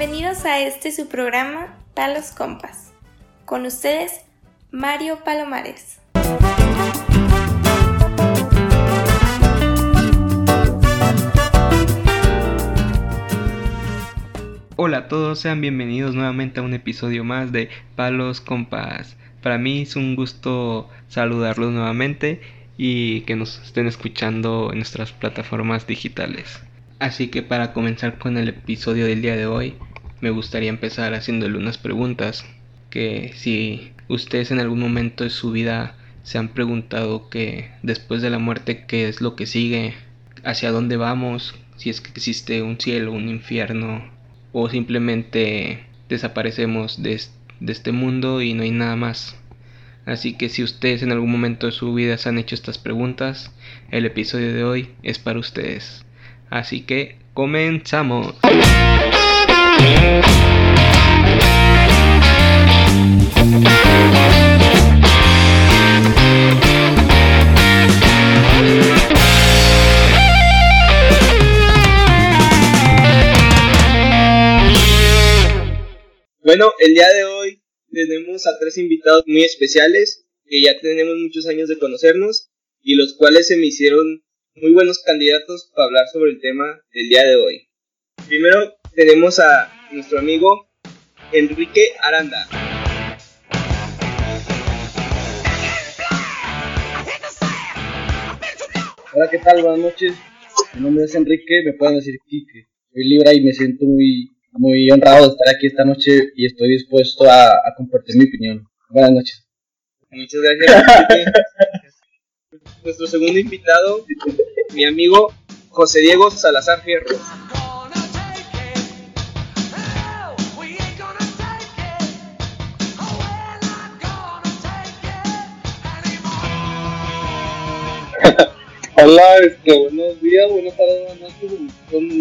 Bienvenidos a este su programa Palos Compas. Con ustedes, Mario Palomares. Hola a todos, sean bienvenidos nuevamente a un episodio más de Palos Compas. Para mí es un gusto saludarlos nuevamente y que nos estén escuchando en nuestras plataformas digitales. Así que para comenzar con el episodio del día de hoy, me gustaría empezar haciéndole unas preguntas que si ustedes en algún momento de su vida se han preguntado que después de la muerte qué es lo que sigue, hacia dónde vamos, si es que existe un cielo, un infierno o simplemente desaparecemos de, este mundo y no hay nada más. Así que si ustedes en algún momento de su vida se han hecho estas preguntas, el episodio de hoy es para ustedes. Así que comenzamos. Bueno, el día de hoy tenemos a tres invitados muy especiales que ya tenemos muchos años de conocernos y los cuales se me hicieron muy buenos candidatos para hablar sobre el tema del día de hoy. Primero tenemos a nuestro amigo Enrique Aranda. Hola, ¿qué tal? Buenas noches. Mi nombre es Enrique, me pueden decir Kike. Soy Libra y me siento muy, muy honrado de estar aquí esta noche y estoy dispuesto a, a compartir mi opinión. Buenas noches. Muchas gracias. Enrique. Nuestro segundo invitado, mi amigo José Diego Salazar Fierro. Hola, este, buenos días, buenas tardes, buenas noches,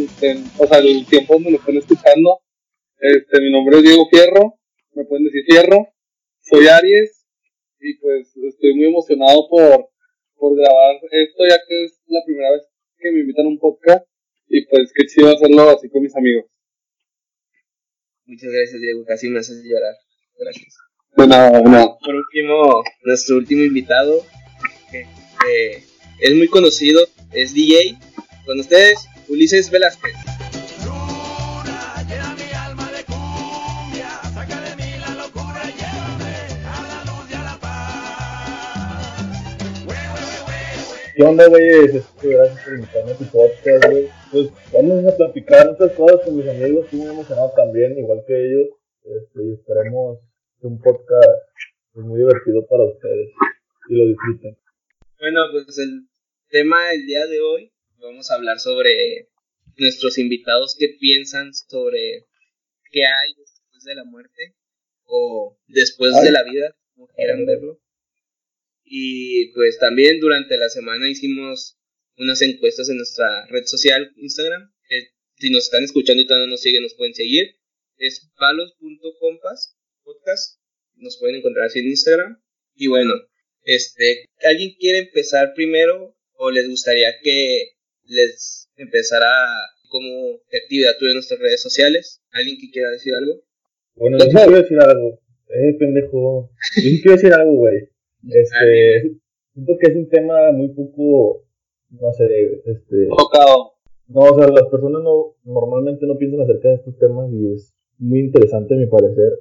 este, o sea, el tiempo donde me están escuchando. Este, mi nombre es Diego Fierro, me pueden decir Fierro, soy Aries y pues estoy muy emocionado por, por grabar esto ya que es la primera vez que me invitan a un podcast y pues qué chido hacerlo así con mis amigos. Muchas gracias, Diego. Casi me haces llorar. Gracias. De nada, de nada. Por último, nuestro último invitado, que eh, es muy conocido, es DJ. Con ustedes, Ulises Velázquez. ¿Qué onda? Este, gracias por invitarme a tu podcast, güey. Pues vamos a platicar otras cosas con mis amigos. Estoy muy emocionado también, igual que ellos. Este, y esperemos que un podcast pues, muy divertido para ustedes y lo disfruten. Bueno, pues el tema del día de hoy, vamos a hablar sobre nuestros invitados que piensan sobre qué hay después de la muerte o después de la vida, como quieran verlo. Y pues también durante la semana hicimos unas encuestas en nuestra red social Instagram. si nos están escuchando y todavía no nos siguen, nos pueden seguir. Es palos.compas podcast. Nos pueden encontrar así en Instagram. Y bueno, este, ¿alguien quiere empezar primero o les gustaría que les empezara como actividad tuve en nuestras redes sociales? ¿Alguien que quiera decir algo? Bueno, yo sí quiero decir algo. Eh, pendejo. Yo sí quiero decir algo, güey. Este, siento que es un tema muy poco, no sé, este, Tocado. No, o sea, las personas no normalmente no piensan acerca de estos temas y es muy interesante a mi parecer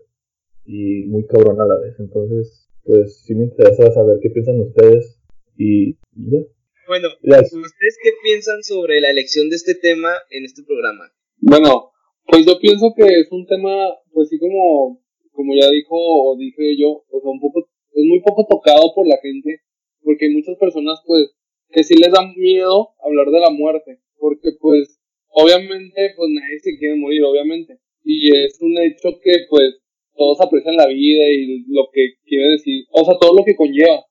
y muy cabrón a la vez. Entonces, pues sí me interesa saber qué piensan ustedes y, y ya. Bueno. ¿ustedes qué piensan sobre la elección de este tema en este programa? Bueno, pues yo pienso que es un tema, pues sí como, como ya dijo o dije yo, o sea, un poco, es muy poco tocado por la gente, porque hay muchas personas pues que sí les da miedo hablar de la muerte, porque pues obviamente pues nadie se quiere morir, obviamente, y es un hecho que pues todos aprecian la vida y lo que quiere decir, o sea, todo lo que conlleva.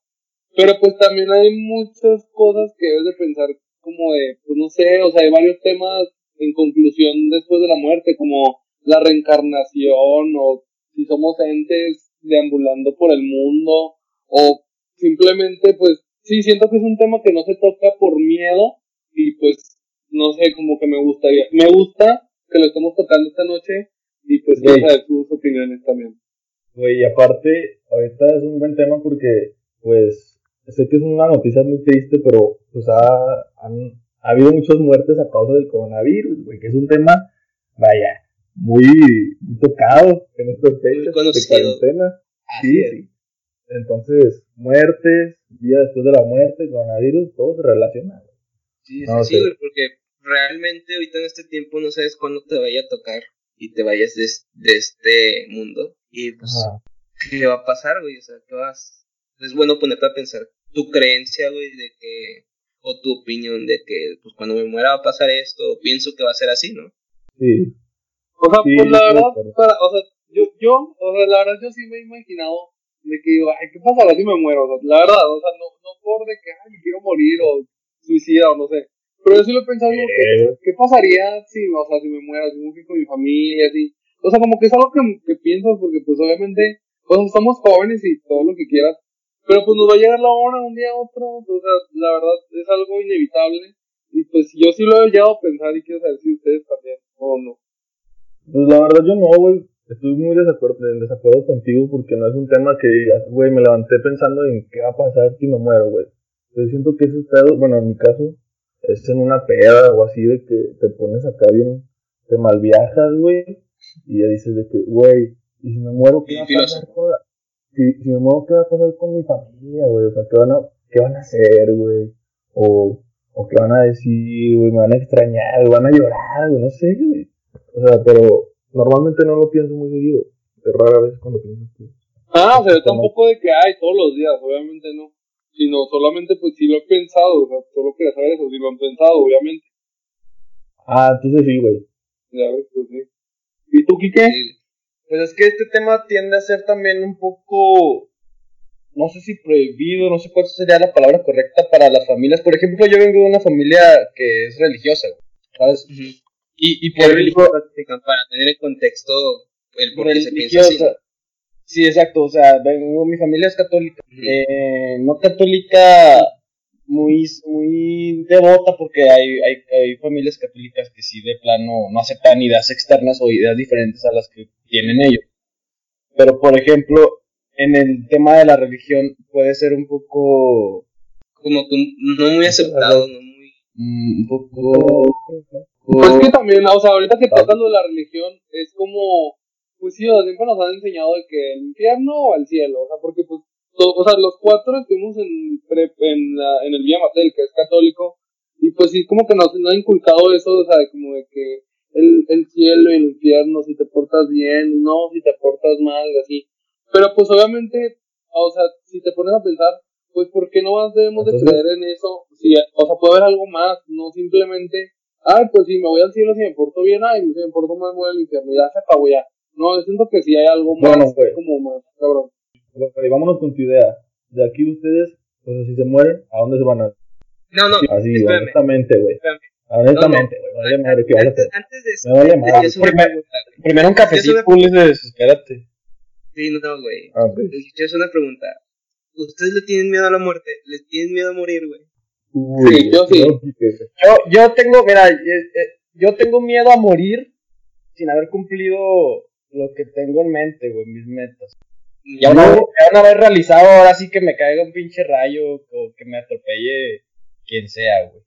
Pero pues también hay muchas cosas que debes de pensar como de, pues no sé, o sea, hay varios temas en conclusión después de la muerte, como la reencarnación o si somos entes deambulando por el mundo o simplemente pues sí siento que es un tema que no se toca por miedo y pues no sé, como que me gustaría, me gusta que lo estemos tocando esta noche Y pues quiero saber sus opiniones también. Güey, y aparte, ahorita es un buen tema porque, pues, sé que es una noticia muy triste, pero, pues, ha, han- ha habido muchas muertes a causa del coronavirus, güey, que es un tema, vaya, muy, muy tocado en estas fechas de cuarentena. Sí, sí. Entonces, muertes, día después de la muerte, coronavirus, todo se relaciona. Sí, No, Sí, güey, porque realmente ahorita en este tiempo no sabes cuándo te vaya a tocar y te vayas de este mundo. Y pues, Ajá. ¿qué va a pasar, güey? O sea, ¿qué vas? Es bueno ponerte a pensar tu creencia, güey, de que, o tu opinión de que, pues cuando me muera va a pasar esto, o pienso que va a ser así, ¿no? Sí. O sea, Sí, pues la verdad, para, o sea, yo, yo, o sea, la verdad yo sí me he imaginado de que digo, ay, ¿qué pasará si me muero? O sea, la verdad, o sea, no, no por de que, ay, me quiero morir o suicida o no sé. Pero yo sí lo he pensado como que, Eh, ¿qué pasaría si, o sea, si me muero, si me fui con mi familia, así? O sea, como que es algo que, que piensas porque pues obviamente, o sea, somos jóvenes y todo lo que quieras, pero pues nos va a llegar la hora un día a otro, o sea, la verdad es algo inevitable. Y pues yo sí lo he llegado a pensar y quiero saber si ustedes también o no. Pues la verdad yo no, güey. Estoy muy desacuerdo, en desacuerdo contigo porque no es un tema que digas, güey, me levanté pensando en qué va a pasar si me muero, güey. Yo siento que ese pedo, bueno, en mi caso, es en una peda o así de que te pones acá bien, te malviajas, güey, y ya dices de que, güey, ¿y si me muero qué va a pasar con la- si, si me muero qué va a pasar con mi familia, güey? O sea, ¿qué van a, qué van a hacer, güey? O, o qué van a decir, güey, me van a extrañar, van a llorar, güey, no sé, güey. O sea, pero normalmente no lo pienso muy seguido. Es rara vez cuando pienso así. Ah, o sea, yo tampoco de que hay todos los días, obviamente no. Sino solamente, pues sí lo he pensado, o sea, solo quería saber eso, si lo han pensado, obviamente. Ah, entonces sí, güey. Ya ves, pues sí. ¿Y tú, Kike? Sí. Pues es que este tema tiende a ser también un poco, no sé si prohibido, no sé cuál sería la palabra correcta para las familias. Por ejemplo, yo vengo de una familia que es religiosa, ¿sabes? Y, y ¿Qué por para tener el contexto el por qué se piensa así? Sí, exacto, o sea, vengo, mi familia es católica. Eh, no católica muy, muy devota porque hay, hay, hay familias católicas que sí de plano no aceptan ideas externas o ideas diferentes a las que tienen ellos. Pero por ejemplo, en el tema de la religión puede ser un poco, Como que no muy aceptado, no muy... mm, un poco, Pues que también, o sea, ahorita que tocas lo de la religión, es como, pues sí, o sea, siempre nos han enseñado de que el infierno o el cielo, o sea, porque pues, to- o sea, los cuatro estuvimos en, pre- en, la- en el Vía Matel, que es católico, y pues sí, como que nos, nos ha inculcado eso, o sea, de como de que el, el cielo y el infierno, si te portas bien, no, si te portas mal, así. Pero pues obviamente, o sea, si te pones a pensar, pues ¿por qué no más debemos de creer en eso? Si, o sea, puede haber algo más, no simplemente ay, pues si me voy al cielo, si me porto bien, ay, si me porto mal, voy al infierno, ya se acabó ya. No, yo siento que sí hay algo más, como más, cabrón. Güey, vámonos con tu idea. De aquí ustedes, pues si se mueren, ¿a dónde se van a No, no, Así, espérame. honestamente, güey. Honestamente, güey. Vale madre, ¿qué vas a Antes, hacer? antes de eso, Me vale madre. Primero- un cafecito, Ulises, espérate. Sí, no, güey. Ah. Yo es una pregunta. ¿Ustedes le tienen miedo a la muerte? ¿Les tienen miedo a morir, güey? Uy, Sí, yo sí. Yo, yo tengo, mira, eh, eh, yo tengo miedo a morir sin haber cumplido lo que tengo en mente, güey, mis metas. Ya No. una vez realizado, ahora sí que me caiga un pinche rayo o que me atropelle quien sea, güey.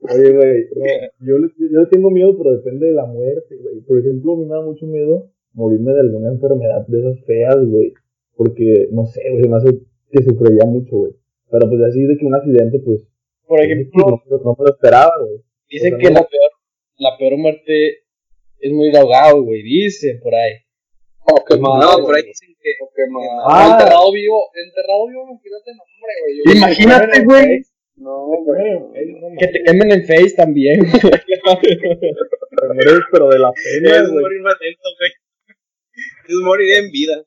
Oye, güey, no, yo, le, yo tengo miedo, pero depende de la muerte, güey. Por ejemplo, a mí me da mucho miedo morirme de alguna enfermedad de esas feas, güey. Porque, no sé, güey, se me hace que sufriría mucho, güey. Pero pues así de que un accidente, pues, Por ejemplo, no, no me lo esperaba, güey. dicen o sea, que no- la peor, la peor muerte es morir ahogado, güey, dicen por ahí. O quemado. No, por ahí dicen que... O quemado. Ah. enterrado vivo, enterrado vivo, imagínate, no, hombre, güey. yo- Imagínate, güey, No, güey. que te quemen en Face también. Te mueres, pero de la pena, Es morir más lento, güey. Es morir en vida.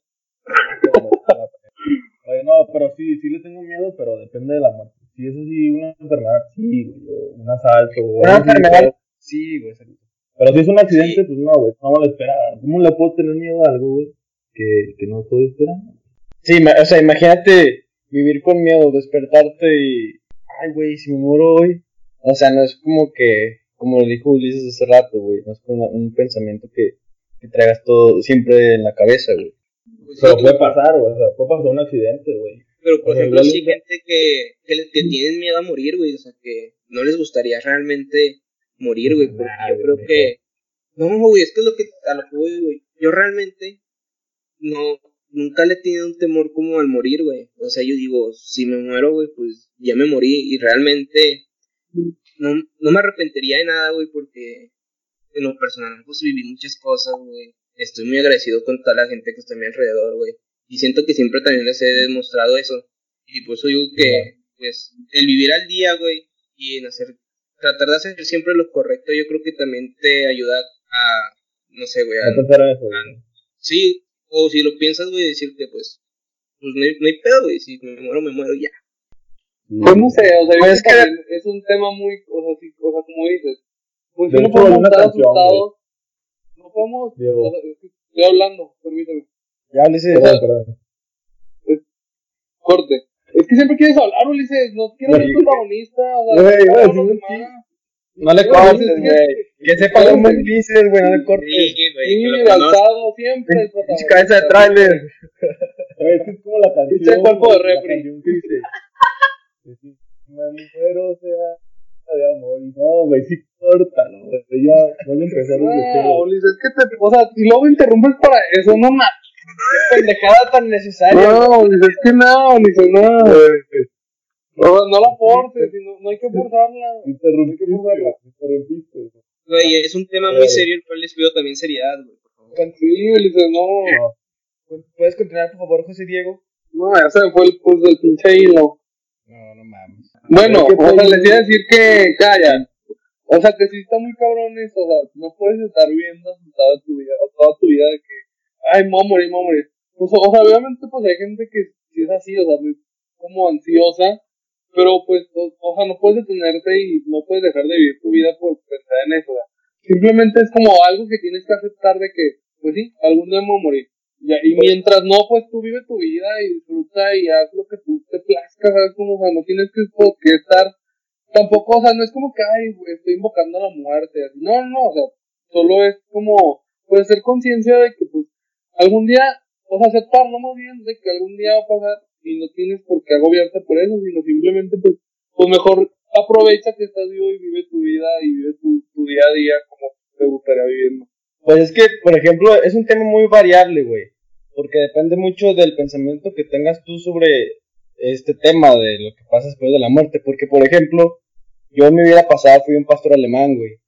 Oye, no, pero sí, sí le tengo miedo, pero depende de la muerte. Si es así, una enfermedad, sí, güey, o un asalto, Una enfermedad, sí, güey. Pero si es un accidente, pues no, güey, no me lo esperaba. ¿Cómo le puedo tener miedo a algo, güey, que, que no estoy esperando? Sí, ma- o sea, imagínate vivir con miedo, despertarte y, ay, güey, si me muero hoy. O sea, no es como que, como lo dijo Ulises hace rato, güey, no es como un pensamiento que, que traigas todo siempre en la cabeza, güey. Pues Pero sí, puede pasar, güey. O sea, puede pasar un accidente, güey. Pero, por O sea, ejemplo, igual sí y- gente que, que, les- que tienen miedo a morir, güey. O sea, que no les gustaría realmente morir, güey. Porque Nah, yo güey, creo que... No, güey, es que es lo que, a lo que voy, güey. Yo realmente no... Nunca le he tenido un temor como al morir, güey. O sea, yo digo, si me muero, güey, pues ya me morí. Y realmente no, no me arrepentiría de nada, güey, porque en lo personal, pues viví muchas cosas, güey. Estoy muy agradecido con toda la gente que está a mi alrededor, güey. Y siento que siempre también les he demostrado eso. Y por eso digo que, pues, el vivir al día, güey, y en hacer, tratar de hacer siempre lo correcto, yo creo que también te ayuda a, no sé, güey, a, No pensar en eso, güey. sí, o si lo piensas, güey, decirte, pues, pues no hay, no hay pedo, güey, si me muero, me muero ya. Pues no sé, o sea, yo Pues creo es que es un tema muy, o sea, sí, o sea como dices, pues si no podemos estar canción, asustados, no podemos, Diego. o sea, estoy hablando, permíteme, Ya de Perdón, perdón. corte. Es que siempre quieres hablar, Ulises, no quieres ser protagonista, o sea, Güey, no más. No le cortes, güey. Que sepa cómo dices, güey, no le cortes. Sí, güey, alzado, siempre el Pinche protagonista. cabeza de tráiler. Güey, es como la canción. Pinche cuerpo de refri. me muero sea de amor. Y no, güey, sí, córtalo, güey. Ya vuelve a empezar desde Ah, cero. Ulises, es que te, o sea, y luego interrumpes para eso, no ma. Qué pendejada tan necesaria. No, Ulises, es que no, Ulises, no. Güey, O sea, no la forces, sino- no hay que forzarla. Interrumpiste, Hay que forzarla. interrumpiste. Güey, es un tema muy serio, el cual les pido también seriedad, güey, por favor. Sí, Ulises, no. No, ¿Puedes continuar, por favor, José Diego? No, ya se me fue el pulso del pinche hilo. No, no mames. Bueno, ¿Qué o sea, les iba a decir que, calla. O sea, que sí está muy cabrón eso, o sea, no puedes estar viviendo asustado tu vida, o toda tu vida de que, ay, me voy a morir, me voy a morir. Pues, o sea, obviamente, pues hay gente que sí es así, o sea, muy como ansiosa, pero pues, o, o sea, no puedes detenerte y no puedes dejar de vivir tu vida por pensar en eso, o sea, simplemente es como algo que tienes que aceptar de que, pues sí, algún día me voy a morir. Ya, y mientras no, pues tú vive tu vida y disfruta y haz lo que tú te plazca, ¿sabes? Como, o sea, no tienes que, estar, tampoco, o sea, no es como que, ay, estoy invocando a la muerte, así. no, no, o sea, solo es como, pues, ser conciencia de que, algún día, o sea, aceptarlo más bien, de que algún día va a pasar y no tienes por qué agobiarte por eso, sino simplemente, pues, pues mejor aprovecha que estás vivo y vive tu vida y vive tu, tu día a día como te gustaría vivirlo. Pues es que, por ejemplo, es un tema muy variable, güey. Porque depende mucho del pensamiento que tengas tú sobre este tema de lo que pasa después de la muerte. Porque, por ejemplo, yo en mi vida pasada fui un pastor alemán, güey.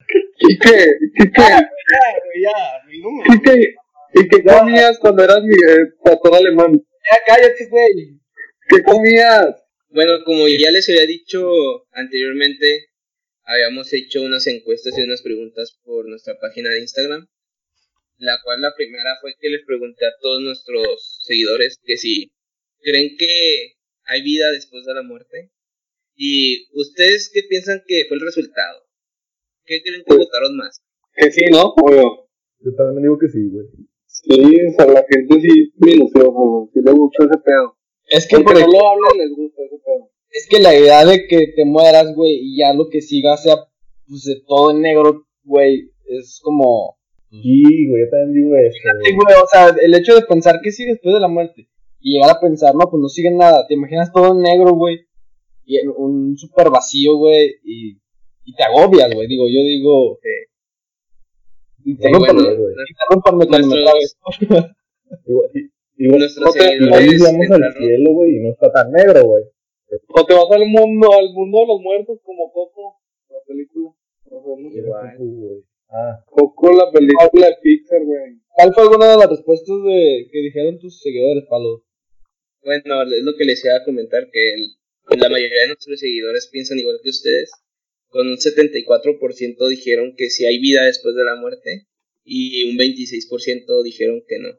¿Y qué? ¿Y qué? Ya, güey, ya, mi número. ¿Y qué? ¿Y qué comías cuando eras mi eh, pastor alemán? Ya, cállate, güey. ¿Qué comías? Bueno, como ya les había dicho anteriormente, habíamos hecho unas encuestas y unas preguntas por nuestra página de Instagram. La cual la primera fue que les pregunté a todos nuestros seguidores que si creen que hay vida después de la muerte. Y ustedes qué piensan que fue el resultado? ¿Qué creen que votaron más? Que sí, ¿no? Obvio. Yo también digo que sí, güey. Sí, o sea, la gente sí minuciosa, güey. Sí le gusta ese pedo. Es que, Porque por no lo hablan, les gusta ese pedo. es que la idea de que te mueras, güey, y ya lo que siga sea, pues, de todo en negro, güey, es como... Sí, güey, yo también digo eso. Sí, güey. güey, o sea, el hecho de pensar que sigue después de la muerte y llegar a pensar, no, pues no sigue nada, te imaginas todo en negro, güey, y en un super vacío, güey, y, y te agobias, güey, digo, yo digo, interrúmpanme, bueno, güey. interrúmpanme cuando me nuestros-. Igual, igual, no te- igual llegamos al cielo, güey, y no está tan negro, güey. O te vas al mundo, al mundo de los muertos como Coco, la película. O sea, no sé. Igual. güey. Ah, Coco, la película de Pixar, güey. ¿Cuál fue alguna de las respuestas de, que dijeron tus seguidores, Palo? Bueno, es lo que les iba a comentar, que el- la mayoría de nuestros seguidores piensan igual que ustedes. Con un 74% dijeron que sí hay vida después de la muerte y un 26% dijeron que no.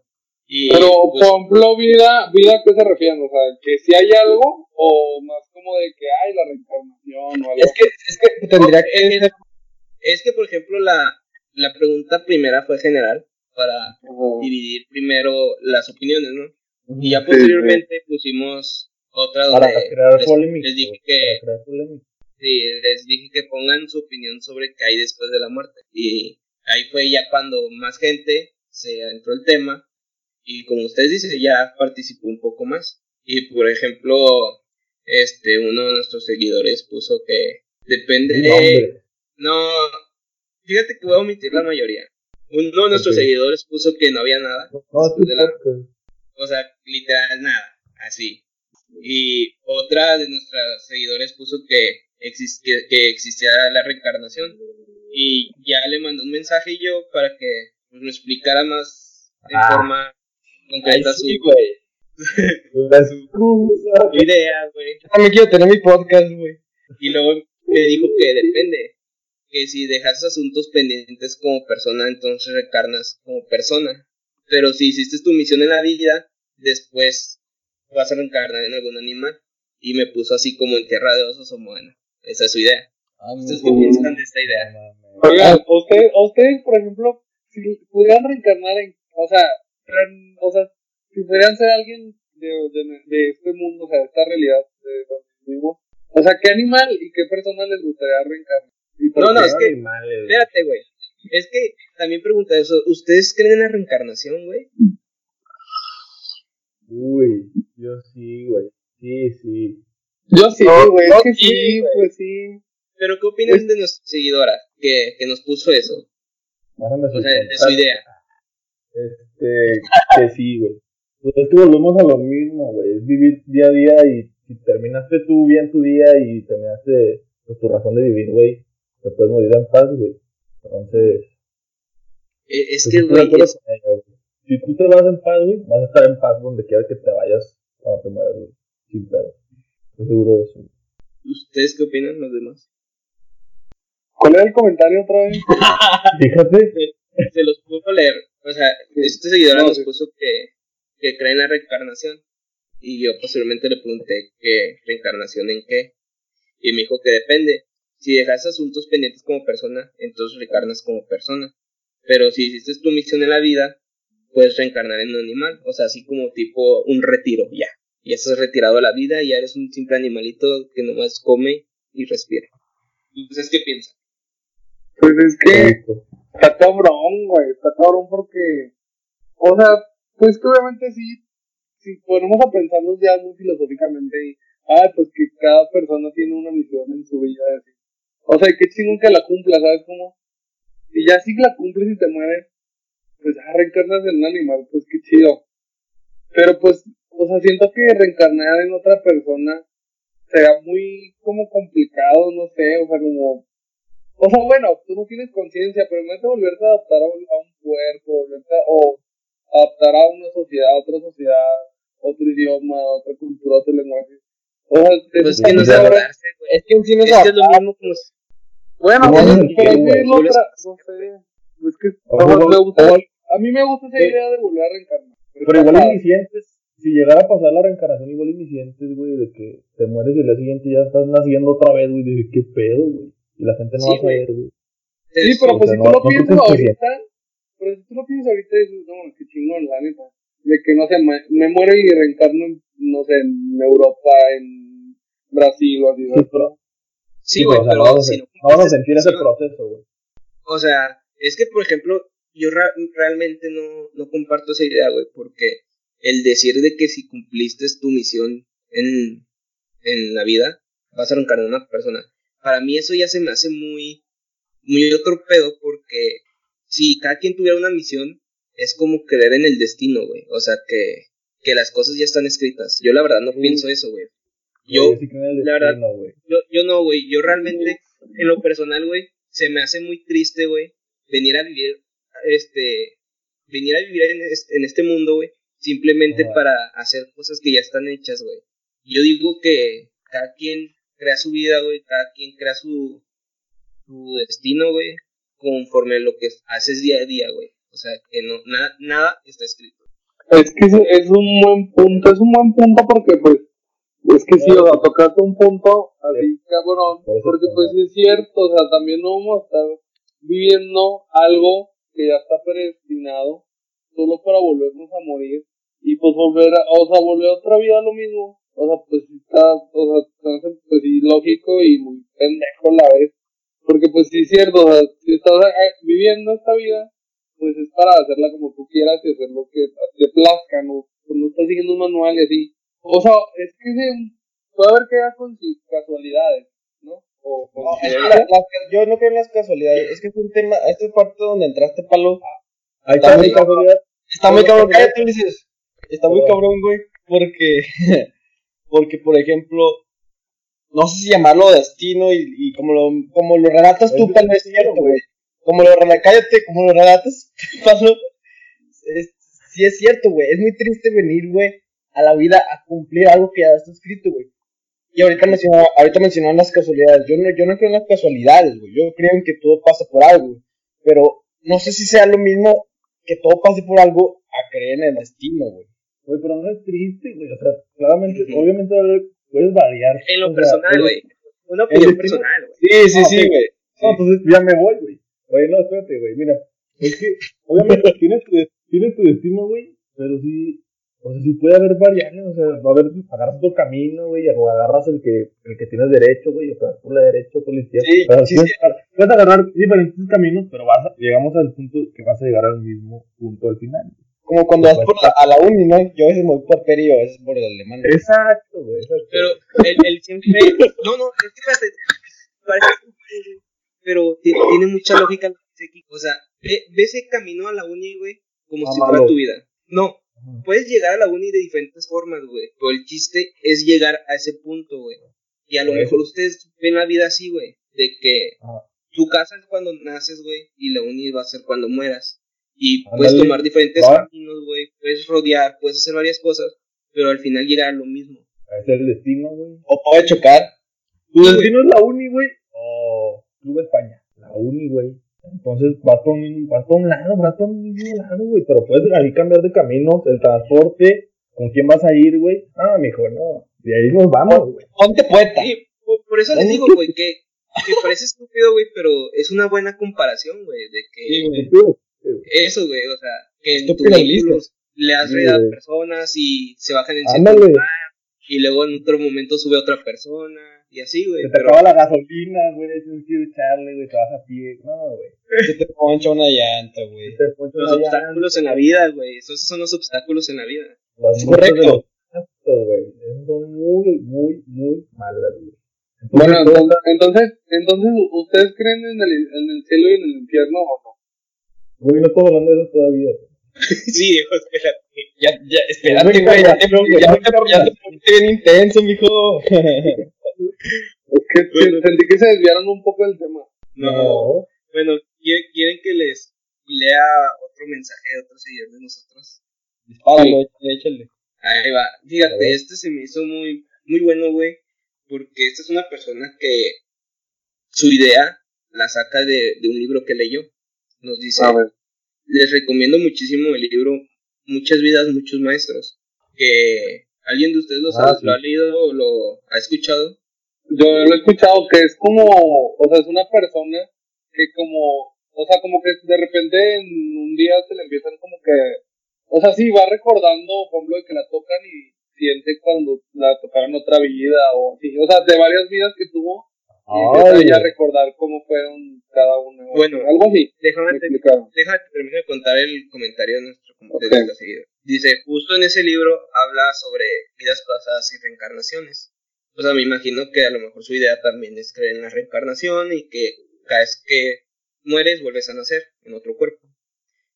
Y, Pero, pues, por ejemplo, vida, vida, ¿a qué se refieren? O sea, que si hay algo, o más como de que hay la reencarnación o algo. Es que, es que tendría que es, que, por ejemplo, la, la pregunta primera fue general para dividir primero las opiniones, ¿no? Y ya Sí, posteriormente pusimos otra para donde crear les, polémica. les dije güey, que Para crear polémica. Sí, les dije que pongan su opinión sobre qué hay después de la muerte. Y ahí fue ya cuando más gente se adentró el tema y como ustedes dicen, ya participó un poco más. Y por ejemplo, este, uno de nuestros seguidores puso que depende de... No, fíjate que voy a omitir la mayoría. Uno de nuestros seguidores puso que no había nada. o sea, literal nada, así. Y otra de nuestros seguidores puso que, que, existía la reencarnación. Y ya le mandó un mensaje yo para que me explicara más en ah. forma concreta su, idea, güey. También quiero tener mi podcast, güey. Y luego me dijo que depende. Que si dejas asuntos pendientes como persona, entonces reencarnas como persona. Pero si hiciste tu misión en la vida, después vas a reencarnar en algún animal. Y me puso así como en tierra de osos o bueno. Esa es su idea. Ah, ¿Ustedes qué piensan de esta idea? Oigan, ustedes, ustedes, por ejemplo, si pudieran reencarnar en, o sea, o sea, si pudieran ser alguien de, de, de, este mundo, o sea, de esta realidad de donde vivimos, o sea, ¿qué animal y qué persona les gustaría reencarnar? No, no, es que, espérate, güey. Es que también pregunta eso, ¿ustedes creen en la reencarnación, güey? Uy, yo sí, güey. Sí, sí. Yo sí, güey. que sí, pues sí. Pero, ¿qué opinan de nuestra seguidora que, que nos puso eso? o sea, de su idea. Este, que sí, güey. Pues es que volvemos a lo mismo, güey. Es vivir día a día y si terminaste tú bien tu día y terminaste pues, tu razón de vivir, güey, te puedes morir en paz, güey. Entonces. E, es pues, que, güey. Si tú te vas en paz, güey, vas a estar en paz donde quiera que te vayas cuando te mueras, güey. Sin pedo. Estoy seguro de eso. ¿Ustedes qué opinan los demás? ¿Cuál era el comentario otra vez? Fíjate. Se, los puedo leer. O sea, este seguidor nos puso que, que cree en la reencarnación. Y yo posteriormente le pregunté que reencarnación en qué. Y me dijo que depende. Si dejas asuntos pendientes como persona, entonces reencarnas como persona. Pero si hiciste tu misión en la vida, puedes reencarnar en un animal. O sea, así como tipo un retiro, ya. Ya estás retirado de la vida y ya eres un simple animalito que nomás come y respira. ¿Ustedes qué piensan? Pues es que está cabrón, güey, está cabrón porque, o sea, pues que obviamente sí, si ponemos a pensarnos ya muy filosóficamente y, ah, pues que cada persona tiene una misión en su vida, así. O sea, qué chingón que la cumpla, ¿sabes cómo? Y ya si la cumples y te mueres, pues ya reencarnas en un animal, pues qué chido. Pero pues, o sea, siento que reencarnar en otra persona será muy como complicado, no sé, o sea, como o sea, bueno, tú no tienes conciencia, pero en vez de volverte a adaptar a un, cuerpo, volverte o adaptar a una sociedad, a otra sociedad, otro idioma, otra cultura, otro lenguaje. O sea, pues es, que no es adaptarse, güey. Es que encima es, es, es lo mismo como... Bueno, pues, pero es que es otra, no sé, es que me gusta, a mí me gusta esa idea de volver a reencarnar. Pero igual inicientes, si llegara a pasar la reencarnación igual inicientes, güey, de que te mueres y el día siguiente ya estás naciendo otra vez, güey, de qué pedo, güey. Y la gente no va a saber, güey. Sí, pero pues si tú lo piensas ahorita, pero si tú lo piensas ahorita, dices, no, qué chingón, la neta. De que, no sé, me, muero y reencarno, en, no sé, en Europa, en Brasil o así, Sí, pero, sí, güey, pero, vamos, si no, vamos a sentir ese proceso, güey. O sea, es que, por ejemplo, yo realmente no, no comparto esa idea, güey, porque el decir de que si cumpliste tu misión en, en la vida, vas a reencarnar a una persona para mí eso ya se me hace muy, muy otro pedo porque si cada quien tuviera una misión, es como creer en el destino, güey. O sea, que, que las cosas ya están escritas. Yo la verdad no pienso eso, güey. Yo, la verdad, yo, yo no, güey. Yo realmente, en lo personal, güey, se me hace muy triste, güey, venir a vivir, este, venir a vivir en este, en este mundo, güey, simplemente para hacer cosas que ya están hechas, güey. Yo digo que cada quien crea su vida, güey, cada quien crea su, su destino, güey, conforme a lo que haces día a día, güey. O sea, que no, nada, nada está escrito. Es que es un buen punto, es un buen punto porque, pues, es que sí, o sea, tocaste un punto así, cabrón, porque, pues, es cierto, o sea, también no vamos a estar viviendo algo que ya está predestinado solo para volvernos a morir y, pues, volver a, o sea, volver a otra vida lo mismo o sea, pues está, o sea, pues sí, lógico y muy pendejo a la vez. Porque pues sí es cierto, o sea, si estás viviendo esta vida, pues es para hacerla como tú quieras y hacer lo que te plazca, ¿no? Pues no estás siguiendo un manual y así. O sea, es que se, puede haber que con casualidades, ¿no? O no, es que la, la, yo no creo en las casualidades, es que es un tema, esta es parte donde entraste, Palo. Ahí está, muy casualidad. Está muy cabrón, cállate, Ulises. Está muy cabrón, güey, porque, porque, por ejemplo, no sé si llamarlo destino y, y como lo, como lo relatas tú, tal vez es cierto, güey. Como lo relatas, cállate, como lo relatas, Pablo, es, sí es cierto, güey. Es muy triste venir, güey, a la vida a cumplir algo que ya está escrito, güey. Y ahorita mencionó, ahorita mencionó las casualidades. Yo no, yo no creo en las casualidades, güey. Yo creo en que todo pasa por algo, güey. Pero no sé si sea lo mismo que todo pase por algo a creer en el destino, güey. Güey, pero no es triste, güey. O sea, claramente, obviamente puedes variar. En lo personal, güey. Una opinión personal, güey. Sí, sí, sí, güey. No, entonces ya me voy, güey. Güey, no, espérate, güey. Mira, es que, obviamente, tienes tu, tienes tu destino, güey, pero sí, o sea, sí puede haber variables, o sea, va a haber, agarras otro camino, güey, o agarras el que, el que tienes derecho, güey, o sea, por la derecho, policía. Sí, o sea, sí, puedes, sí. puedes agarrar diferentes caminos, pero vas a- llegamos al punto que vas a llegar al mismo punto al final. Como cuando vas por la, a la uni, ¿no? Yo a veces me voy por Peri o a veces por el alemán. Exacto, güey, exacto. Pero el, el siempre. No, no, es que parece pero ti- tiene mucha lógica. lo que dice Kiko. O sea, ve, ve ese camino a la uni, güey, como si Amalo. fuera tu vida. No, puedes llegar a la uni de diferentes formas, güey. Pero el chiste es llegar a ese punto, güey. Y a lo mejor ustedes ven la vida así, güey. De que tu casa es cuando naces, güey. Y la uni va a ser cuando mueras. Y puedes tomar diferentes caminos, güey. Puedes rodear, puedes hacer varias cosas. Pero al final a lo mismo. Es el destino, güey. O puede chocar. Tu Sí, destino es la uni, güey, o Club España. La uni, güey. Entonces vas por un, vas por un lado, vas por un mismo lado, güey. Pero puedes ahí cambiar de caminos, el transporte, con quién vas a ir, güey. Ah, mijo, no. De ahí nos vamos, güey. Ponte. Sí, por, por eso les digo, güey, que, que parece estúpido, güey, pero es una buena comparación, güey, de que Sí, güey. Eso, güey, o sea, que en tu vehículo le has Sí, reído a personas y se bajan en cierto lugar y luego en otro momento sube otra persona y así, güey, Se te pero acaba la gasolina, güey. Tienes que echarle, güey. Te vas a pie. No, güey. Se te poncha una llanta, güey. Los obstáculos en la vida, güey, esos son los obstáculos en la vida. Las Es correcto. los güey. Esas Son muy, muy, muy malas, güey. Bueno, Entonces, entonces, entonces, entonces, ¿ustedes creen en el, en el cielo y en el infierno o no? Güey, no estamos hablando de eso todavía. sí, hijo, espérate. Ya, ya, espérate, güey. Ya te, ya, te, ya te pusiste bien intenso, mijo. Es que Bueno. sentí que se desviaron un poco del tema. No. Bueno, ¿quieren, que les lea otro mensaje de otro seguidor de nosotros? Dispáralo, échale, échale. Ahí va. Fíjate, este se me hizo muy, muy bueno, güey. Porque esta es una persona que su idea la saca de, de un libro que leyó. Nos dice, les recomiendo muchísimo el libro Muchas vidas, muchos maestros. Que alguien de ustedes lo, Ah, sí. lo ha leído o lo ha escuchado. Yo lo he escuchado que es como, o sea, es una persona que como, o sea, como que de repente en un día se le empiezan como que, o sea, sí, va recordando, por ejemplo, de que la tocan y siente cuando la tocaron otra vida o así, o sea, de varias vidas que tuvo y empieza Ay, ella a recordar cómo fueron cada una. o Bueno, algo así. Déjame me te-. Déjame que termine de contar el comentario de nuestro Ok. de nuestro seguidor. Dice, justo en ese libro habla sobre vidas pasadas y reencarnaciones. O sea, me imagino que a lo mejor su idea también es creer en la reencarnación y que cada vez que mueres vuelves a nacer en otro cuerpo.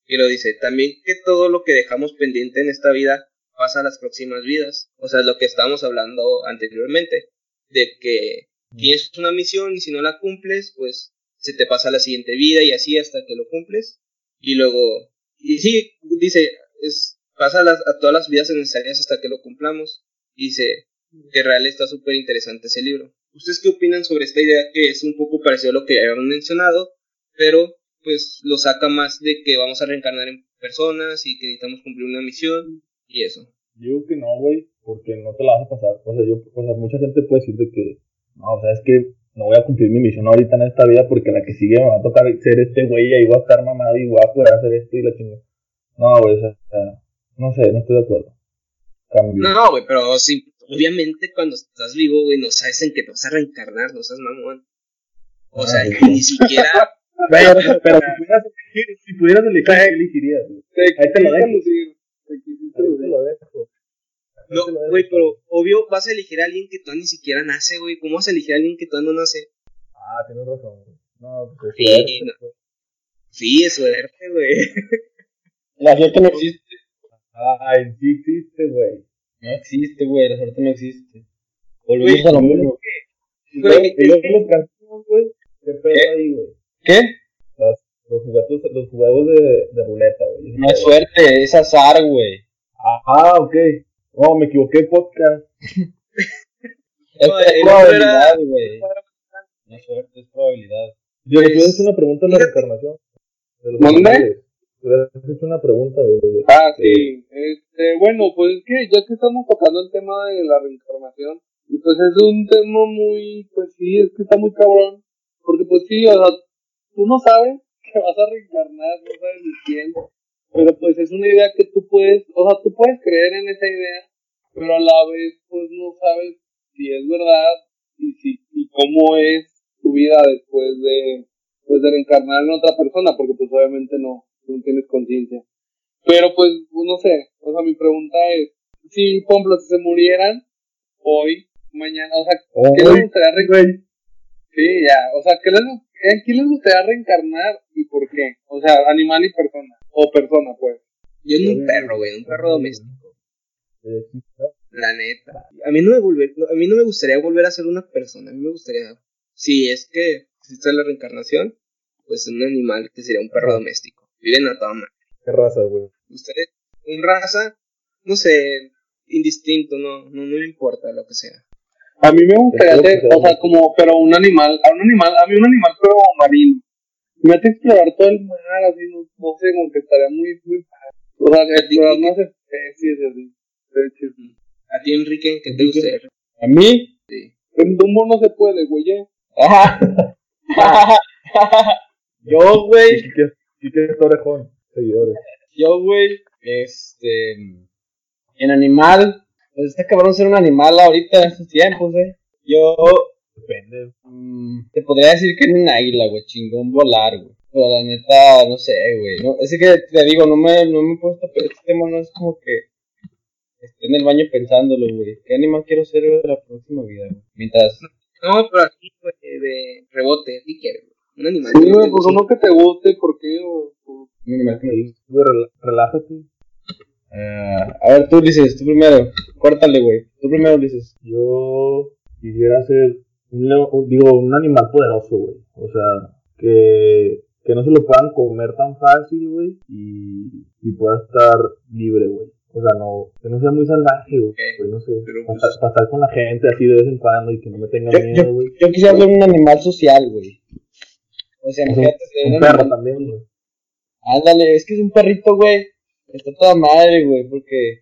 Y lo dice, también que todo lo que dejamos pendiente en esta vida pasa a las próximas vidas. O sea, lo que estábamos hablando anteriormente, de que tienes una misión y si no la cumples, pues se te pasa a la siguiente vida y así hasta que lo cumples. Y luego, y sí, dice, es, pasa a, las- a todas las vidas necesarias hasta que lo cumplamos. Y dice que real está súper interesante ese libro. ¿Ustedes qué opinan sobre esta idea que es un poco parecido a lo que ya habían mencionado, pero pues lo saca más de que vamos a reencarnar en personas y que necesitamos cumplir una misión y eso? Digo que no, güey, porque no te la vas a pasar. O sea, yo, o sea, mucha gente puede decir de que, no, o sea, es que no voy a cumplir mi misión ahorita en esta vida porque la que sigue me va a tocar ser este güey y ahí voy a estar mamado y voy a poder hacer esto y la chingada. No, güey, o sea, no sé, no estoy de acuerdo. Cambio. No, güey, pero sí, obviamente cuando estás vivo, güey, no sabes en qué te vas a reencarnar, no seas mamón. O Ah, sea, sí. ni siquiera Pero, pero si pudieras elegir, si pudieras elegir, ¿qué elegirías? Ahí te lo dejo. lucir. Te te lo dejo. No, güey, pero obvio vas a elegir a alguien que todavía ni siquiera nace, güey. ¿Cómo vas a elegir a alguien que todavía no nace? Ah, tienes razón, güey. No, pues Sí, suerte, no. pues. Sí, es suerte, güey. La suerte no existe. Ay, sí existe, güey. No existe, güey. La suerte no existe. Volvemos Güey, a lo mismo. Güey, Y luego los güey. ¿Qué pedo ahí, güey? ¿Qué? Los, los juguetos, los juegos de, de ruleta, güey. No es suerte, es azar, güey. Ah, ok. No, me equivoqué, podcast. Es, No, es otro probabilidad, güey. No es suerte, es probabilidad. Yo Pues, le hecho una pregunta de la reencarnación. De los ¿Mande? animales. Tú hubieras hecho una pregunta, güey. Ah, sí. Este, bueno, pues es que ya que estamos tocando el tema de la reencarnación, y pues es un tema muy, pues sí, es que está muy cabrón, porque pues sí, o sea, tú no sabes que vas a reencarnar, no sabes ni quién, pero pues es una idea que tú puedes, o sea, tú puedes creer en esa idea, pero a la vez pues no sabes si es verdad y si y cómo es tu vida después de pues de reencarnar en otra persona, porque pues obviamente no, no tienes conciencia. Pero pues, no sé, o sea, mi pregunta es, si, por ejemplo, si se murieran hoy, mañana, o sea, ¿qué les gustaría. Sí, ya, o sea, ¿qué les, ¿en quién les gustaría reencarnar y por qué? O sea, animal y persona, o persona, pues. Yo en un perro, güey, un perro doméstico. Eh. La neta. A mí no me volver, no, a mí no me gustaría volver a ser una persona. A mí me gustaría, si es que existe la reencarnación, pues un animal que sería un perro doméstico. Viven a toda madre. ¿Qué raza, güey? Ustedes, un raza, no sé, indistinto, no, no, no me importa lo que sea. A mí me gustaría sea o sea, como, pero un animal, a un animal, a mí un animal pero marino. Me hace explorar todo el mar, así, no, no sé, como que estaría muy, muy padre. O sea, explorar más especies, así. A ti, Enrique, ¿qué te gustaría? ¿A mí? En Dumbo no se puede, güey, ¿eh? Yo, güey. Quique, Quique Torrejón, seguidores. Yo, güey. Este. En animal. Pues está cabrón ser un animal ahorita en estos tiempos, eh. Yo. Depende. mm, te podría decir que en un águila, güey. Chingón volar, güey. Pero la neta, no sé, güey. No, es que te digo, no me, no me he puesto. Pero este tema no es como que. Esté en el baño pensándolo, güey. ¿Qué animal quiero ser güey, la próxima vida, güey? Mientras. No, pero aquí, güey, de rebote, ¿qué quieres? güey? Un animal. Sí, güey, pues guste. uno que te guste, ¿por qué? O- o- Un animal que me gusta. Güey, relájate. Ah, a ver, tú, Ulises, tú primero. Córtale, güey. Tú primero, Ulises. Yo quisiera ser un, un- digo, un animal poderoso, güey. O sea, que, que no se lo puedan comer tan fácil, güey. Y, y pueda estar libre, güey. O sea, no, que no sea muy salvaje, güey. Ok. No sé, Pero, pues- estar con la gente así de vez en cuando y que no me tengan Yo, miedo, güey. yo quisiera ser un animal social, güey. O sea, imagínate un un perro animal- también, güey. Ándale, es que es un perrito, güey. Está toda madre, güey, porque.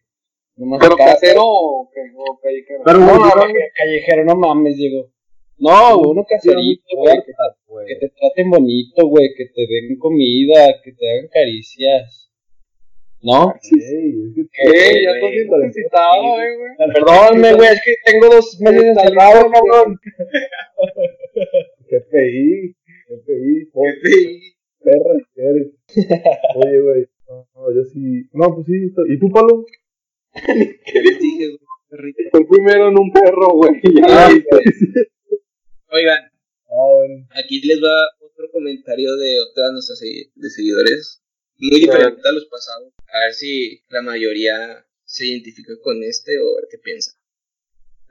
Nomás ¿Pero acá- casero o qué? O callejero. Pero, No, callejero, no mames, Diego. No, güey, uno caserito, güey. Que, te traten bonito, güey. Que te den comida, que te hagan caricias. ¿No? Ey, es que- ¿Qué? Ya estás bien necesitado, eh, güey. Perdóname, güey, es que tengo dos meses encerrado, cabrón. GPI, GPI, Sí. perra eres. Oye, güey. No, no, yo sí. No, pues sí. ¿Y tú, Pablo? ¿Qué les dije, güey? Perrito. Fue primero en un perro, güey. Ya, Ah, Oigan, Ah, bueno. aquí les va otro comentario de otra de nuestras de seguidores. Muy diferente a los pasados. A ver si la mayoría se identifica con este o a ver qué piensa.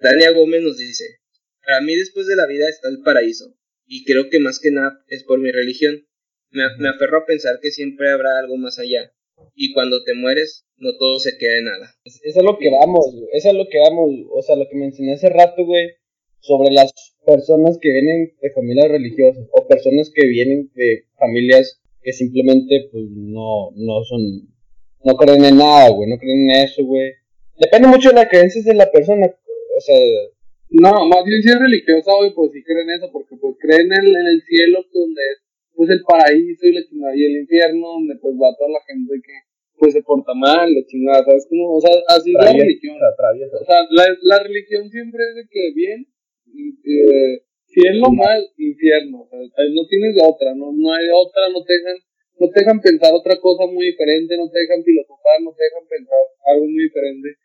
Dania Gómez nos dice, para mí después de la vida está el paraíso. Y creo que más que nada es por mi religión. Me, me aferro a pensar que siempre habrá algo más allá. Y cuando te mueres, no todo se queda en nada. Eso es lo que vamos, güey. Eso es lo que vamos. O sea, lo que mencioné hace rato, güey. Sobre las personas que vienen de familias religiosas. O personas que vienen de familias que simplemente, pues, no, no son. No creen en nada, güey. No creen en eso, güey. Depende mucho de las creencias de la persona. O sea, No, más bien si es religiosa, güey, pues sí creen eso, porque pues creen en, en el cielo, donde es pues el paraíso y la chingada, y el infierno, donde pues va toda la gente que pues se porta mal, la chingada, ¿sabes? Como, o sea, así es la religión. Traviesa. O sea, la, la religión siempre es de que bien, eh, si Cielo, mal, infierno. O sea, no tienes de otra, no, no hay de otra, no te dejan, no te dejan pensar otra cosa muy diferente, no te dejan filosofar, no te dejan pensar algo muy diferente.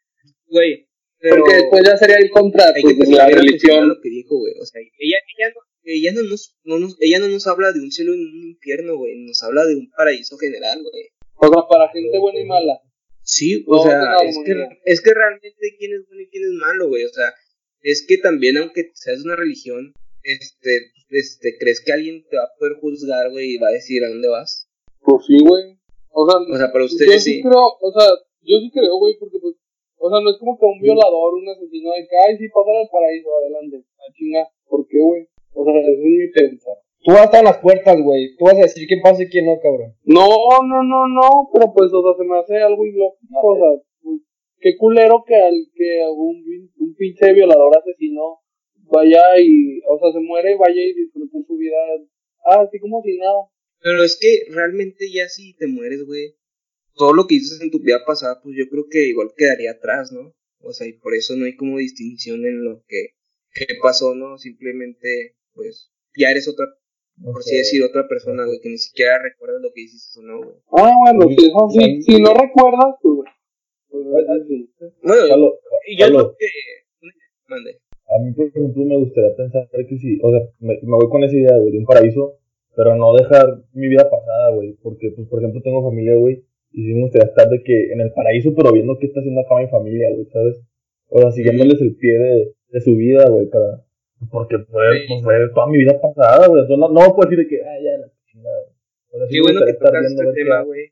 Güey, pero Porque después ya sería ir contra hay pues, que la cuestionar religión. lo que dijo, güey. O sea, ella, ella, no, ella, no nos, no nos, ella no nos habla de un cielo y un infierno, güey. Nos habla de un paraíso general, güey. O sea, para gente buena y mala. Sí, o No, sea, no, es, que, es que realmente quién es bueno y quién es malo, güey. O sea, es que también, aunque seas una religión, este, este, ¿crees que alguien te va a poder juzgar, güey, y va a decir a dónde vas? Pues sí, güey. O sea, O sea, para ustedes sí sí. creo, o sea, yo sí creo, güey, porque pues, o sea, no es como que un violador, un asesino de que, ay, sí, pasar al paraíso, adelante, a chinga, ¿por qué, güey? O sea, es mi pensar. Tú vas a estar en las puertas, güey. Tú vas a decir quién pasa y quién no, cabrón. No, no, no, no, pero pues, o sea, se me hace algo ilógico, o sea, pues, qué culero que al que un, un pinche violador asesino vaya y, o sea, se muere, vaya y disfrute su vida, ah, así como si nada. Pero es que realmente ya si te mueres, güey, todo lo que hiciste en tu vida pasada, pues yo creo que igual quedaría atrás, ¿no? O sea, y por eso no hay como distinción en lo que, que pasó, ¿no? Simplemente, pues, ya eres otra, por así decir, otra persona, güey, que ni siquiera recuerdas lo que hiciste o no, güey. Ah, bueno, Sí, si, eso sí, sí. si no recuerdas, pues, güey. Pues. Bueno, Palo, y yo Palo, creo que... Mande. a mí, por ejemplo, me gustaría pensar que sí, o sea, me, me voy con esa idea, güey, de un paraíso, pero no dejar mi vida pasada, güey, porque, pues, por ejemplo, tengo familia, güey, estar de que en el paraíso, pero viendo qué está haciendo acá mi familia, güey, ¿sabes? O sea, siguiéndoles el pie de, de su vida, güey, para... Porque fue, Sí. pues, fue toda mi vida pasada, güey, no, no puedo decir de que, ah, ya, la chingada. O sea, Qué bueno que gustaría estar tocas viendo este tema, güey.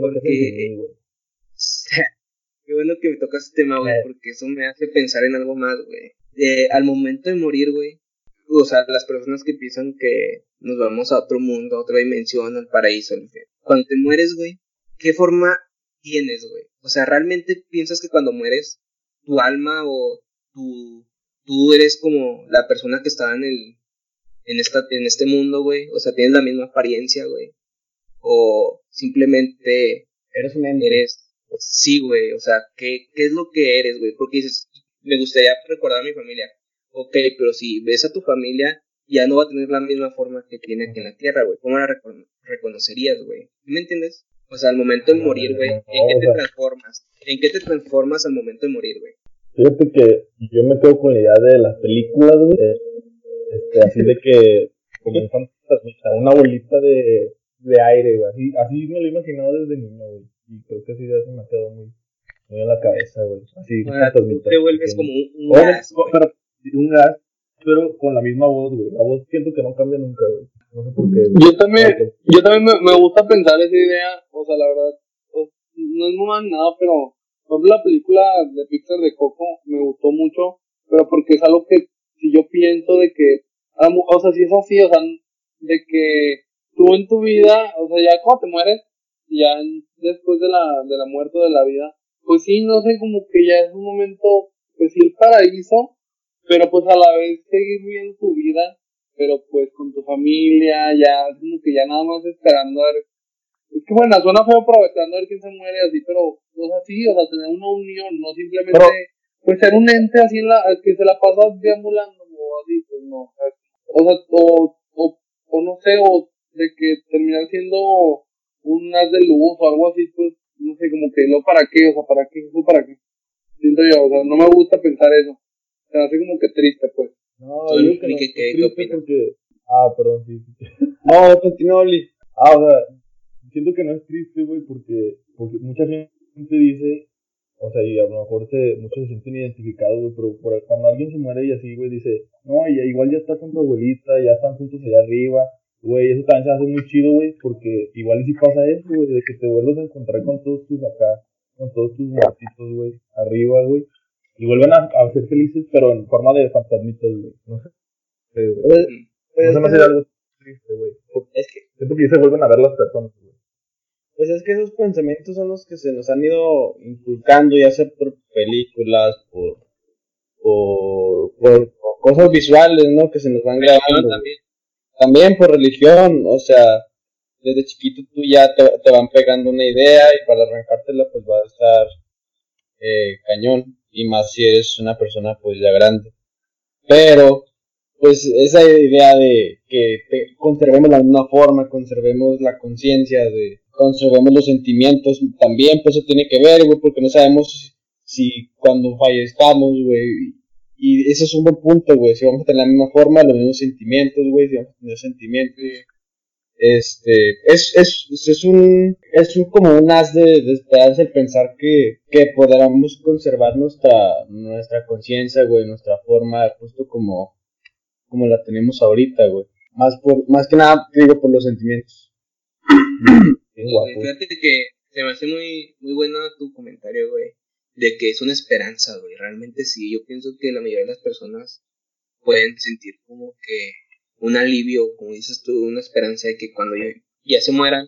porque- sin mí, güey. Qué bueno que me tocas este tema, güey, Eh. porque eso me hace pensar en algo más, güey. Eh, al momento de morir, güey, o sea, las personas que piensan que nos vamos a otro mundo, a otra dimensión, al paraíso, al infierno. Cuando te mueres, güey, ¿qué forma tienes, güey? O sea, ¿realmente piensas que cuando mueres, tu alma o tu, tú eres como la persona que estaba en el, en esta, en este mundo, güey? O sea, tienes la misma apariencia, güey. O simplemente Eres un ente. eres, sí, güey, o sea, ¿qué, ¿qué es lo que eres, güey? Porque dices, me gustaría recordar a mi familia. Ok, pero si ves a tu familia, ya no va a tener la misma forma que tiene aquí en la tierra, güey. ¿Cómo la recono- reconocerías, güey? ¿Me entiendes? O sea, al momento de morir, güey, ¿en qué te transformas? ¿En qué te transformas al momento de morir, güey? Fíjate que yo me quedo con la idea de las películas, güey. Este, así de que, como un fantasmita, una bolita de, de aire, güey. Así, así me lo he imaginado desde niño, güey. Y creo que esa idea se me ha quedado muy, muy en la cabeza, güey. Así, O sea, tú te vuelves como un, un Oye, gas, pero un gas, pero con la misma voz, güey. La voz siento que no cambia nunca, güey. No sé por qué. Yo también, yo también me, me gusta pensar esa idea, o sea, la verdad, pues, no es muy mal nada, pero por ejemplo, la película de Pixar de Coco me gustó mucho, pero porque es algo que si yo pienso de que, o sea, si es así, o sea, de que tú en tu vida, o sea, ya cuando te mueres, ya después de la, de la muerte o de la vida, pues sí, no sé, como que ya es un momento, pues sí, el paraíso, pero pues a la vez seguir viviendo tu vida pero pues con tu familia, ya como que ya nada más esperando a ver. Es que bueno, suena feo, esperando a ver quién se muere así, pero, o sea, sí, o sea, tener una unión, no simplemente, Pero- pues ser un ente así en la, que se la pasa deambulando, o así, pues no, ¿sabes? o sea, o, o, o no sé, o de que terminar siendo un haz de luz o algo así, pues, no sé, como que, ¿lo para qué? O sea, ¿para qué? ¿Eso para qué? Siento yo, o sea, no me gusta pensar eso. O sea, así como que triste, pues. No, yo digo que no, Enrique, es ¿qué- qué triste opinas? porque... Ah, perdón, sí. sí. No, continúa, Oli. Ah, o sea, siento que no es triste, güey, porque, porque mucha gente dice, o sea, y a lo mejor se, muchos se sienten identificados, güey, pero por- cuando alguien se muere y así, güey, dice, no, y igual ya está con tu abuelita, ya están juntos allá arriba, güey, eso también se hace muy chido, güey, porque igual y si pasa eso, güey, de que te vuelvas a encontrar con todos tus acá, con todos tus muertitos, güey, arriba, güey, y vuelven a, a ser felices, pero en forma de fantasmitas, güey, no sé, sí, güey. Pues, pues no es se me que- hace algo triste, güey, es que siento que ya se vuelven a ver las personas, güey. Pues es que esos pensamientos son los que se nos han ido inculcando, ya sea por películas, por, por, por cosas visuales, ¿no? Que se nos van grabando. también. También por religión, o sea, desde chiquito tú ya te, te van pegando una idea y para arrancártela pues va a estar eh, cañón, y más si eres una persona pues ya grande. Pero, pues esa idea de que conservemos la misma forma, conservemos la conciencia, de conservemos los sentimientos, también pues eso tiene que ver, güey, porque no sabemos si, si cuando fallezcamos, güey, y ese es un buen punto, güey, si vamos a tener la misma forma, los mismos sentimientos, güey, si vamos a tener sentimientos, este, es, es, es un, es un, como un haz de, de esperanza el pensar que, que podamos conservar nuestra, nuestra conciencia, güey, nuestra forma, justo como, como la tenemos ahorita, güey. Más por, más que nada, te digo, por los sentimientos. Guapo. güey, Fíjate que se me hace muy, muy bueno tu comentario, güey, de que es una esperanza, güey. Realmente sí, yo pienso que la mayoría de las personas pueden sentir como que un alivio, como dices tú, una esperanza de que cuando ya, ya se mueran,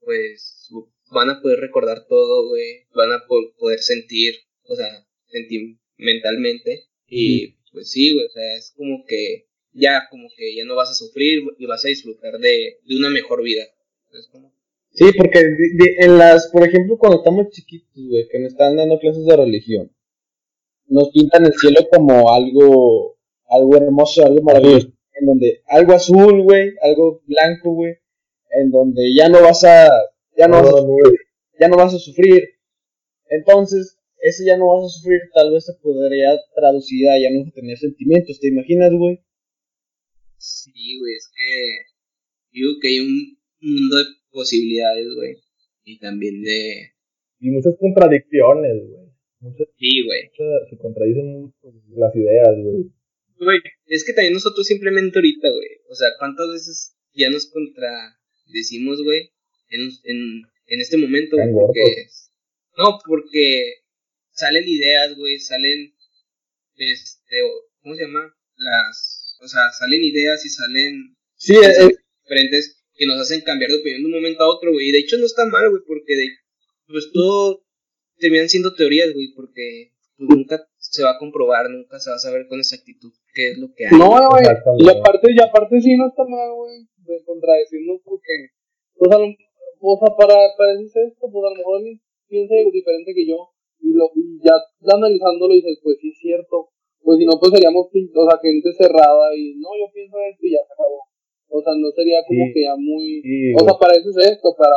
pues van a poder recordar todo, güey, van a po- poder sentir, o sea, sentimentalmente. Y pues sí, güey, o sea, es como que ya, como que ya no vas a sufrir y vas a disfrutar de, de una mejor vida. Como, Sí, porque de- de- en las, por ejemplo, cuando estamos chiquitos, güey, que nos están dando clases de religión, nos pintan el cielo como algo, algo hermoso, algo maravilloso, en donde algo azul, güey, algo blanco, güey, en donde ya no vas a, ya no vas a, nubes. ya no vas a sufrir. Entonces, ese ya no vas a sufrir, tal vez se podría traducir a ya no vas a tener sentimientos, ¿te imaginas, güey? Sí, güey, es que digo que hay un mundo de posibilidades, güey. Y también de... Y muchas contradicciones, güey. Muchas, Sí, güey. muchas- se contradicen mucho las ideas, güey. Güey, es que también nosotros simplemente ahorita, güey. O sea, ¿cuántas veces ya nos contradecimos, güey? En, en, en este momento, güey, porque... No, porque salen ideas, güey, salen... Este, ¿cómo se llama? Las... O sea, salen ideas y salen Sí, es, pensamientos diferentes que nos hacen cambiar de opinión de un momento a otro, güey. Y de hecho no está mal, güey, porque de, pues todo terminan siendo teorías, güey, porque pues, nunca se va a comprobar, nunca se va a saber con exactitud qué es lo que hay. No, güey. Y aparte, y aparte sí no está mal, güey, de contradecirnos porque, pues a lo, o sea, para, para decirse esto, pues a lo mejor alguien piensa diferente que yo y lo y ya analizándolo dices, pues sí es cierto. Pues si no, pues seríamos, o sea, gente cerrada y no, yo pienso esto y ya se acabó. O sea, no sería como Sí. que ya muy... Sí, O sea, para eso es esto, para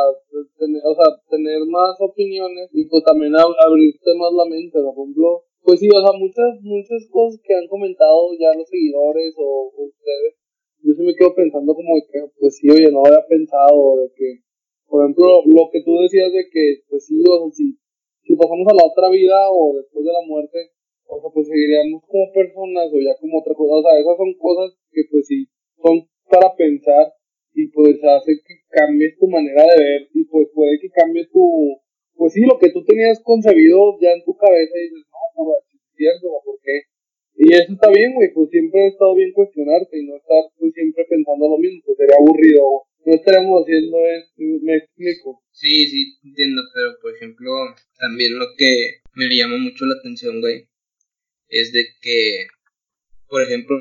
tener, o sea, tener más opiniones y pues también ab- abrirte más la mente, o sea, por ejemplo, pues sí, o sea, muchas, muchas cosas que han comentado ya los seguidores o, ustedes, yo sí me quedo pensando como de que, pues sí, oye, no había pensado de que, por ejemplo, lo que tú decías de que, pues sí, o sea, si, si pasamos a la otra vida o después de la muerte, o sea, pues seguiríamos como personas o ya como otra cosa, o sea, esas son cosas que pues sí, son para pensar y pues hace que cambies tu manera de ver y pues puede que cambie tu, pues sí, lo que tú tenías concebido ya en tu cabeza y dices, no, pues es cierto. ¿por qué? Y eso está bien, güey, pues siempre ha estado bien cuestionarte y no estar pues siempre pensando lo mismo, pues sería aburrido, no estaríamos haciendo esto, me explico. Sí, sí, entiendo, pero por ejemplo, también lo que me llama mucho la atención, güey, es de que, por ejemplo,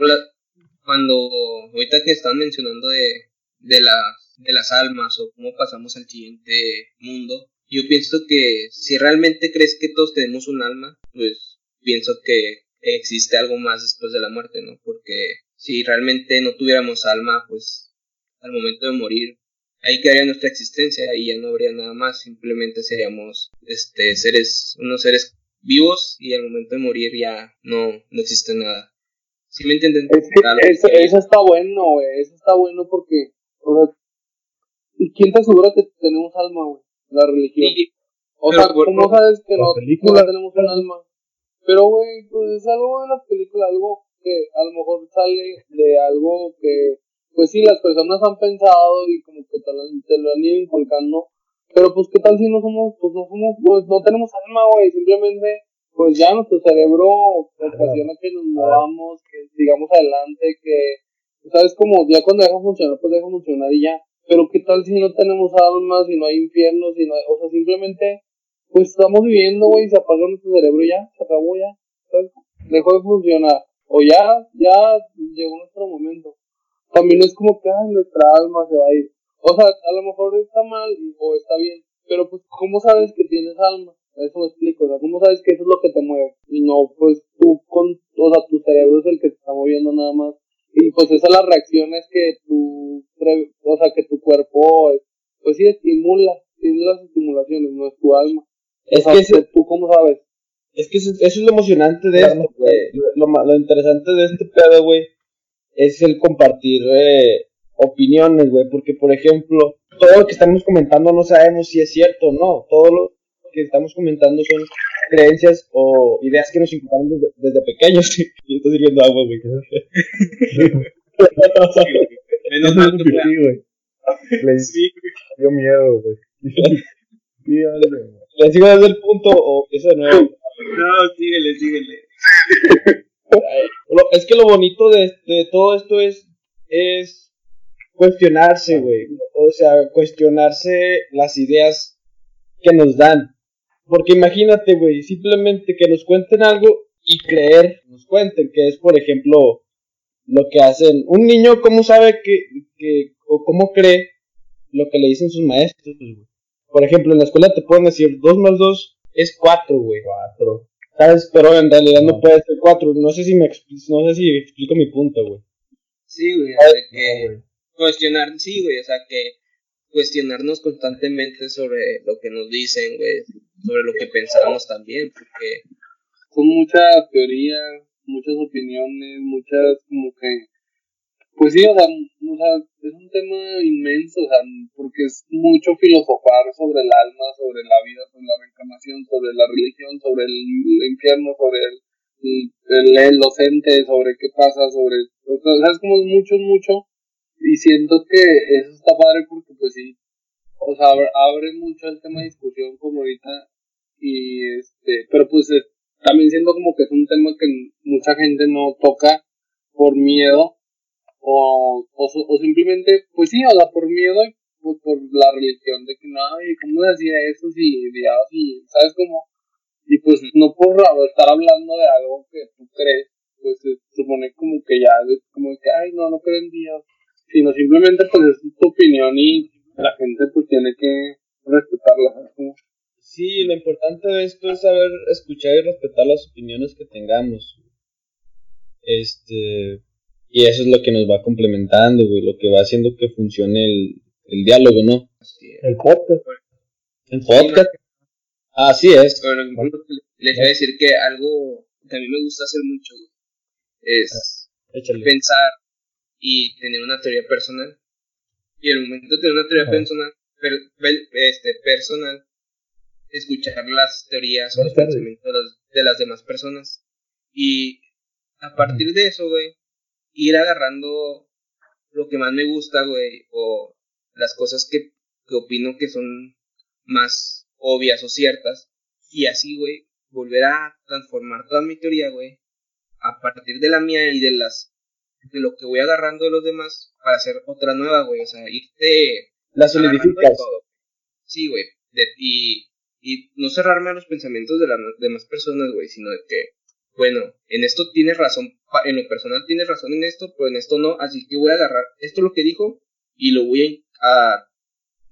cuando ahorita que están mencionando de, de, las, de las almas o cómo pasamos al siguiente mundo, yo pienso que si realmente crees que todos tenemos un alma, pues pienso que existe algo más después de la muerte, ¿no? Porque si realmente no tuviéramos alma, pues al momento de morir ahí quedaría nuestra existencia y ya no habría nada más, simplemente seríamos este seres, unos seres vivos y al momento de morir ya no, no existe nada. ¿Sí me entienden? Es que eso está bueno, güey. Eso está bueno porque, o sea, ¿y quién te asegura que tenemos alma, güey? La religión. Sí, o pero sea, por- ¿cómo sabes que no, tenemos un alma? Pero, güey, pues es algo de las películas, algo que a lo mejor sale de algo que, pues sí, las personas han pensado y como que te lo, han- te lo han ido inculcando. Pero, pues, ¿qué tal si no somos, pues no somos, pues no tenemos alma, güey? Simplemente, pues ya nuestro cerebro ocasiona que nos movamos, que sigamos adelante, que, ¿sabes? Como ya cuando deja funcionar, pues deja funcionar y ya. Pero ¿qué tal si no tenemos alma, si no hay infierno, si no hay, o sea, simplemente, pues estamos viviendo, güey, se apagó nuestro cerebro ya, se acabó ya, ¿sabes? Dejó de funcionar. O ya, ya llegó nuestro momento. También es como que, ay, nuestra alma se va a ir. O sea, a lo mejor está mal o está bien, pero pues, ¿cómo sabes que tienes alma? Eso me explico, o sea, ¿cómo sabes que eso es lo que te mueve? Y no, pues tú con, o sea, tu cerebro es el que te está moviendo nada más. Y pues esas las reacciones que tu, o sea, que tu cuerpo, pues sí estimula, tiene las estimulaciones, no es tu alma. Es que ¿tú cómo sabes? Es que eso, es lo emocionante de esto, güey. Lo, lo, interesante de este pedo, güey, es el compartir eh, opiniones, güey. Porque, por ejemplo, todo lo que estamos comentando no sabemos si es cierto o no. Todo lo que estamos comentando son creencias o ideas que nos inculcaron desde, pequeños. y sirviendo agua, güey. Menos mal que sí, güey. Les dio miedo, güey. ¿Le sigo desde el punto o eso de nuevo? No, síguele, síguele. es que lo bonito de, de todo esto es, es cuestionarse, güey. O sea, cuestionarse las ideas que nos dan. Porque imagínate, güey, simplemente que nos cuenten algo y creer, nos cuenten, que es, por ejemplo, lo que hacen. Un niño, ¿cómo sabe que, que o cómo cree lo que le dicen sus maestros, güey? Por ejemplo, en la escuela te pueden decir 2 más 2 es 4, güey. 4. ¿Sabes? Pero en realidad no, puede ser 4. No sé si me no sé si explico mi punto, güey. Sí, güey. O sea, que cuestionar, sí, güey. O sea, que cuestionarnos constantemente sobre lo que nos dicen, güey. Sobre lo que pensamos también, porque son muchas teorías, muchas opiniones, muchas como que pues sí, o sea, o sea, es un tema inmenso, o sea, porque es mucho filosofar sobre el alma, sobre la vida, sobre la reencarnación, sobre la religión, sobre el, infierno, sobre el, el, los entes, sobre qué pasa, sobre, o sea, es como mucho, mucho, y siento que eso está padre porque pues sí, o sea, abre, mucho el tema de discusión como ahorita, y este, pero pues también siento como que es un tema que mucha gente no toca por miedo, o, o, simplemente, pues sí, o sea, por miedo, pues por la religión de que no, y ¿cómo decía eso si Dios y, ¿sabes cómo? Y pues no por estar hablando de algo que tú crees, pues se supone como que ya, es como que, ay, no, no creo en Dios, sino simplemente pues es tu opinión y la gente pues tiene que respetarla, Sí, lo importante de esto es saber escuchar y respetar las opiniones que tengamos. Este, y eso es lo que nos va complementando, güey, lo que va haciendo que funcione el, el diálogo, ¿no? El podcast. El podcast. Así es. Pero les voy a decir que algo que a mí me gusta hacer mucho, güey, es ah, pensar y tener una teoría personal. Y en el momento de tener una teoría personal, este, personal, escuchar las teorías o los pensamientos de las demás personas. Y a partir de eso, güey, ir agarrando lo que más me gusta, güey, o las cosas que, que opino que son más obvias o ciertas, y así, güey, volver a transformar toda mi teoría, güey, a partir de la mía y de las de lo que voy agarrando de los demás para hacer otra nueva, güey, o sea, irte la solidificas todo. Sí, güey, y, y no cerrarme a los pensamientos de las demás personas, güey, sino de que bueno, en esto tienes razón, en lo personal tienes razón en esto, pero en esto no, así que voy a agarrar esto lo que dijo y lo voy a,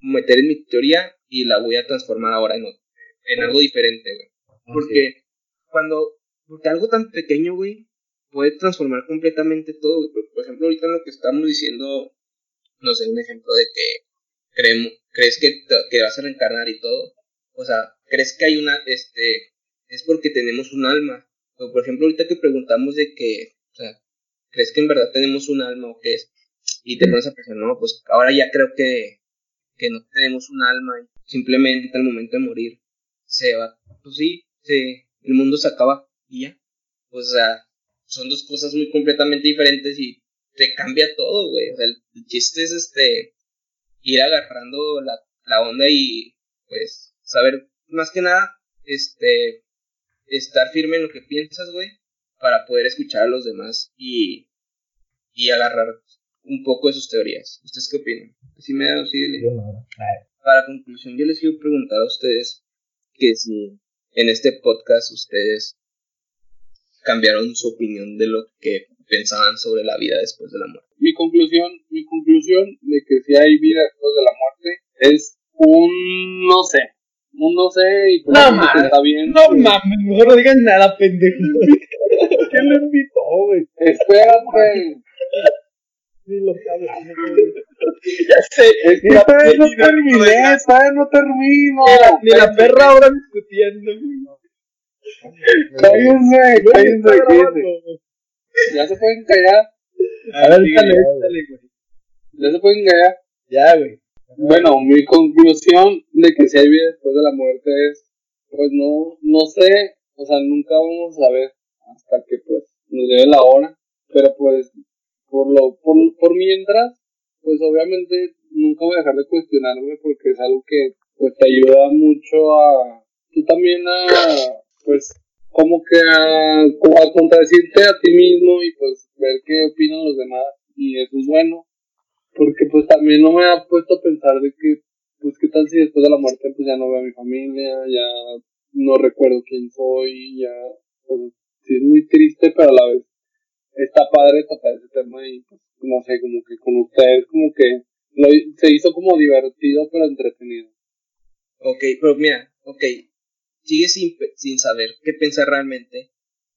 meter en mi teoría y la voy a transformar ahora en, en algo diferente, güey. Porque cuando, porque algo tan pequeño, güey, puede transformar completamente todo, güey. Por ejemplo, ahorita en lo que estamos diciendo, no sé, un ejemplo de que creemos, crees que, que vas a reencarnar y todo. O sea, crees que hay una, este, es porque tenemos un alma por ejemplo, ahorita que preguntamos de que, o sea, ¿crees que en verdad tenemos un alma o qué es? Y te pones a pensar, no, pues ahora ya creo que, que no tenemos un alma y simplemente al momento de morir se va. Pues sí, se, el mundo se acaba y ya. O sea, son dos cosas muy completamente diferentes y te cambia todo, güey. O sea, el, chiste es este, ir agarrando la, la onda y pues saber más que nada, este, estar firme en lo que piensas, güey, para poder escuchar a los demás y, y agarrar un poco de sus teorías. ¿Ustedes qué opinan? Así me da, síguele. Yo no. Para conclusión, yo les quiero preguntar a ustedes que si en este podcast ustedes cambiaron su opinión de lo que pensaban sobre la vida después de la muerte. Mi conclusión, mi conclusión de que si hay vida después de la muerte es un no sé, no sé, y pues no mames, está bien. No mames, mejor no digan nada, pendejo. ¿Quién le invitó, güey? Espérate. Ni lo sabes. Ya sé. Es que todavía no terminé, todavía no termino. Ni la perra ahora discutiendo, güey. Cállense, cállense, cállense. Ya se pueden callar, A ver, dale, ya, dale, güey. ya se pueden callar. Ya, güey. Bueno, mi conclusión de que si hay vida después de la muerte es, pues no, no sé, o sea, nunca vamos a saber hasta que pues nos llegue la hora, pero pues por lo, por, por mientras, pues obviamente nunca voy a dejar de cuestionarme porque es algo que pues te ayuda mucho a, tú también a, pues como que a, a contradecirte a ti mismo y pues ver qué opinan los demás y eso es bueno pues también no me ha puesto a pensar de que, pues qué tal si después de la muerte pues ya no veo a mi familia, ya no recuerdo quién soy, ya, pues sí es muy triste, pero a la vez está padre tocar ese tema y pues no sé, como que con ustedes como que lo, se hizo como divertido pero entretenido. Ok, pero mira, ok. Sigues sin, sin saber qué pensar realmente.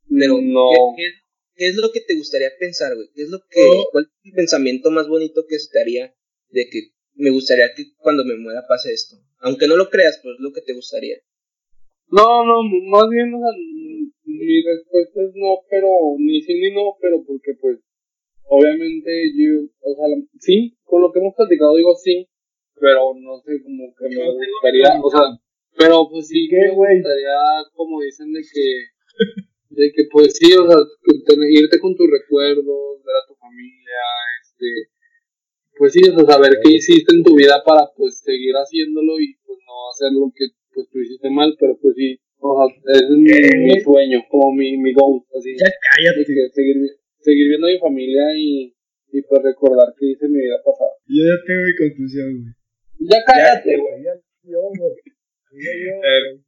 Pero, no, ¿qué, qué- qué es lo que te gustaría pensar, güey? ¿Qué es lo que, cuál es el pensamiento más bonito que se te haría de que me gustaría que cuando me muera pase esto? Aunque no lo creas, pero es lo que te gustaría. no, no, más bien, o sea, mi respuesta es no, pero ni sí ni no, pero porque pues obviamente yo, o sea, sí, con lo que hemos platicado digo sí, pero no sé, como que me gustaría, o sea, pero pues sí ¿Qué, me gustaría, como dicen, de que, de que pues sí, o sea, irte con tus recuerdos, ver a tu familia, este, pues sí, o sea, saber qué hiciste en tu vida para pues seguir haciéndolo y pues no hacer lo que pues tú hiciste mal, pero pues sí, o sea, ese es mi, mi sueño, como mi, mi goal, así, Ya cállate. que seguir, seguir viendo a mi familia y, y pues recordar qué hice en mi vida pasada. Yo ya tengo mi conclusión, güey. Ya cállate, güey. Ya, yo, güey. Eh.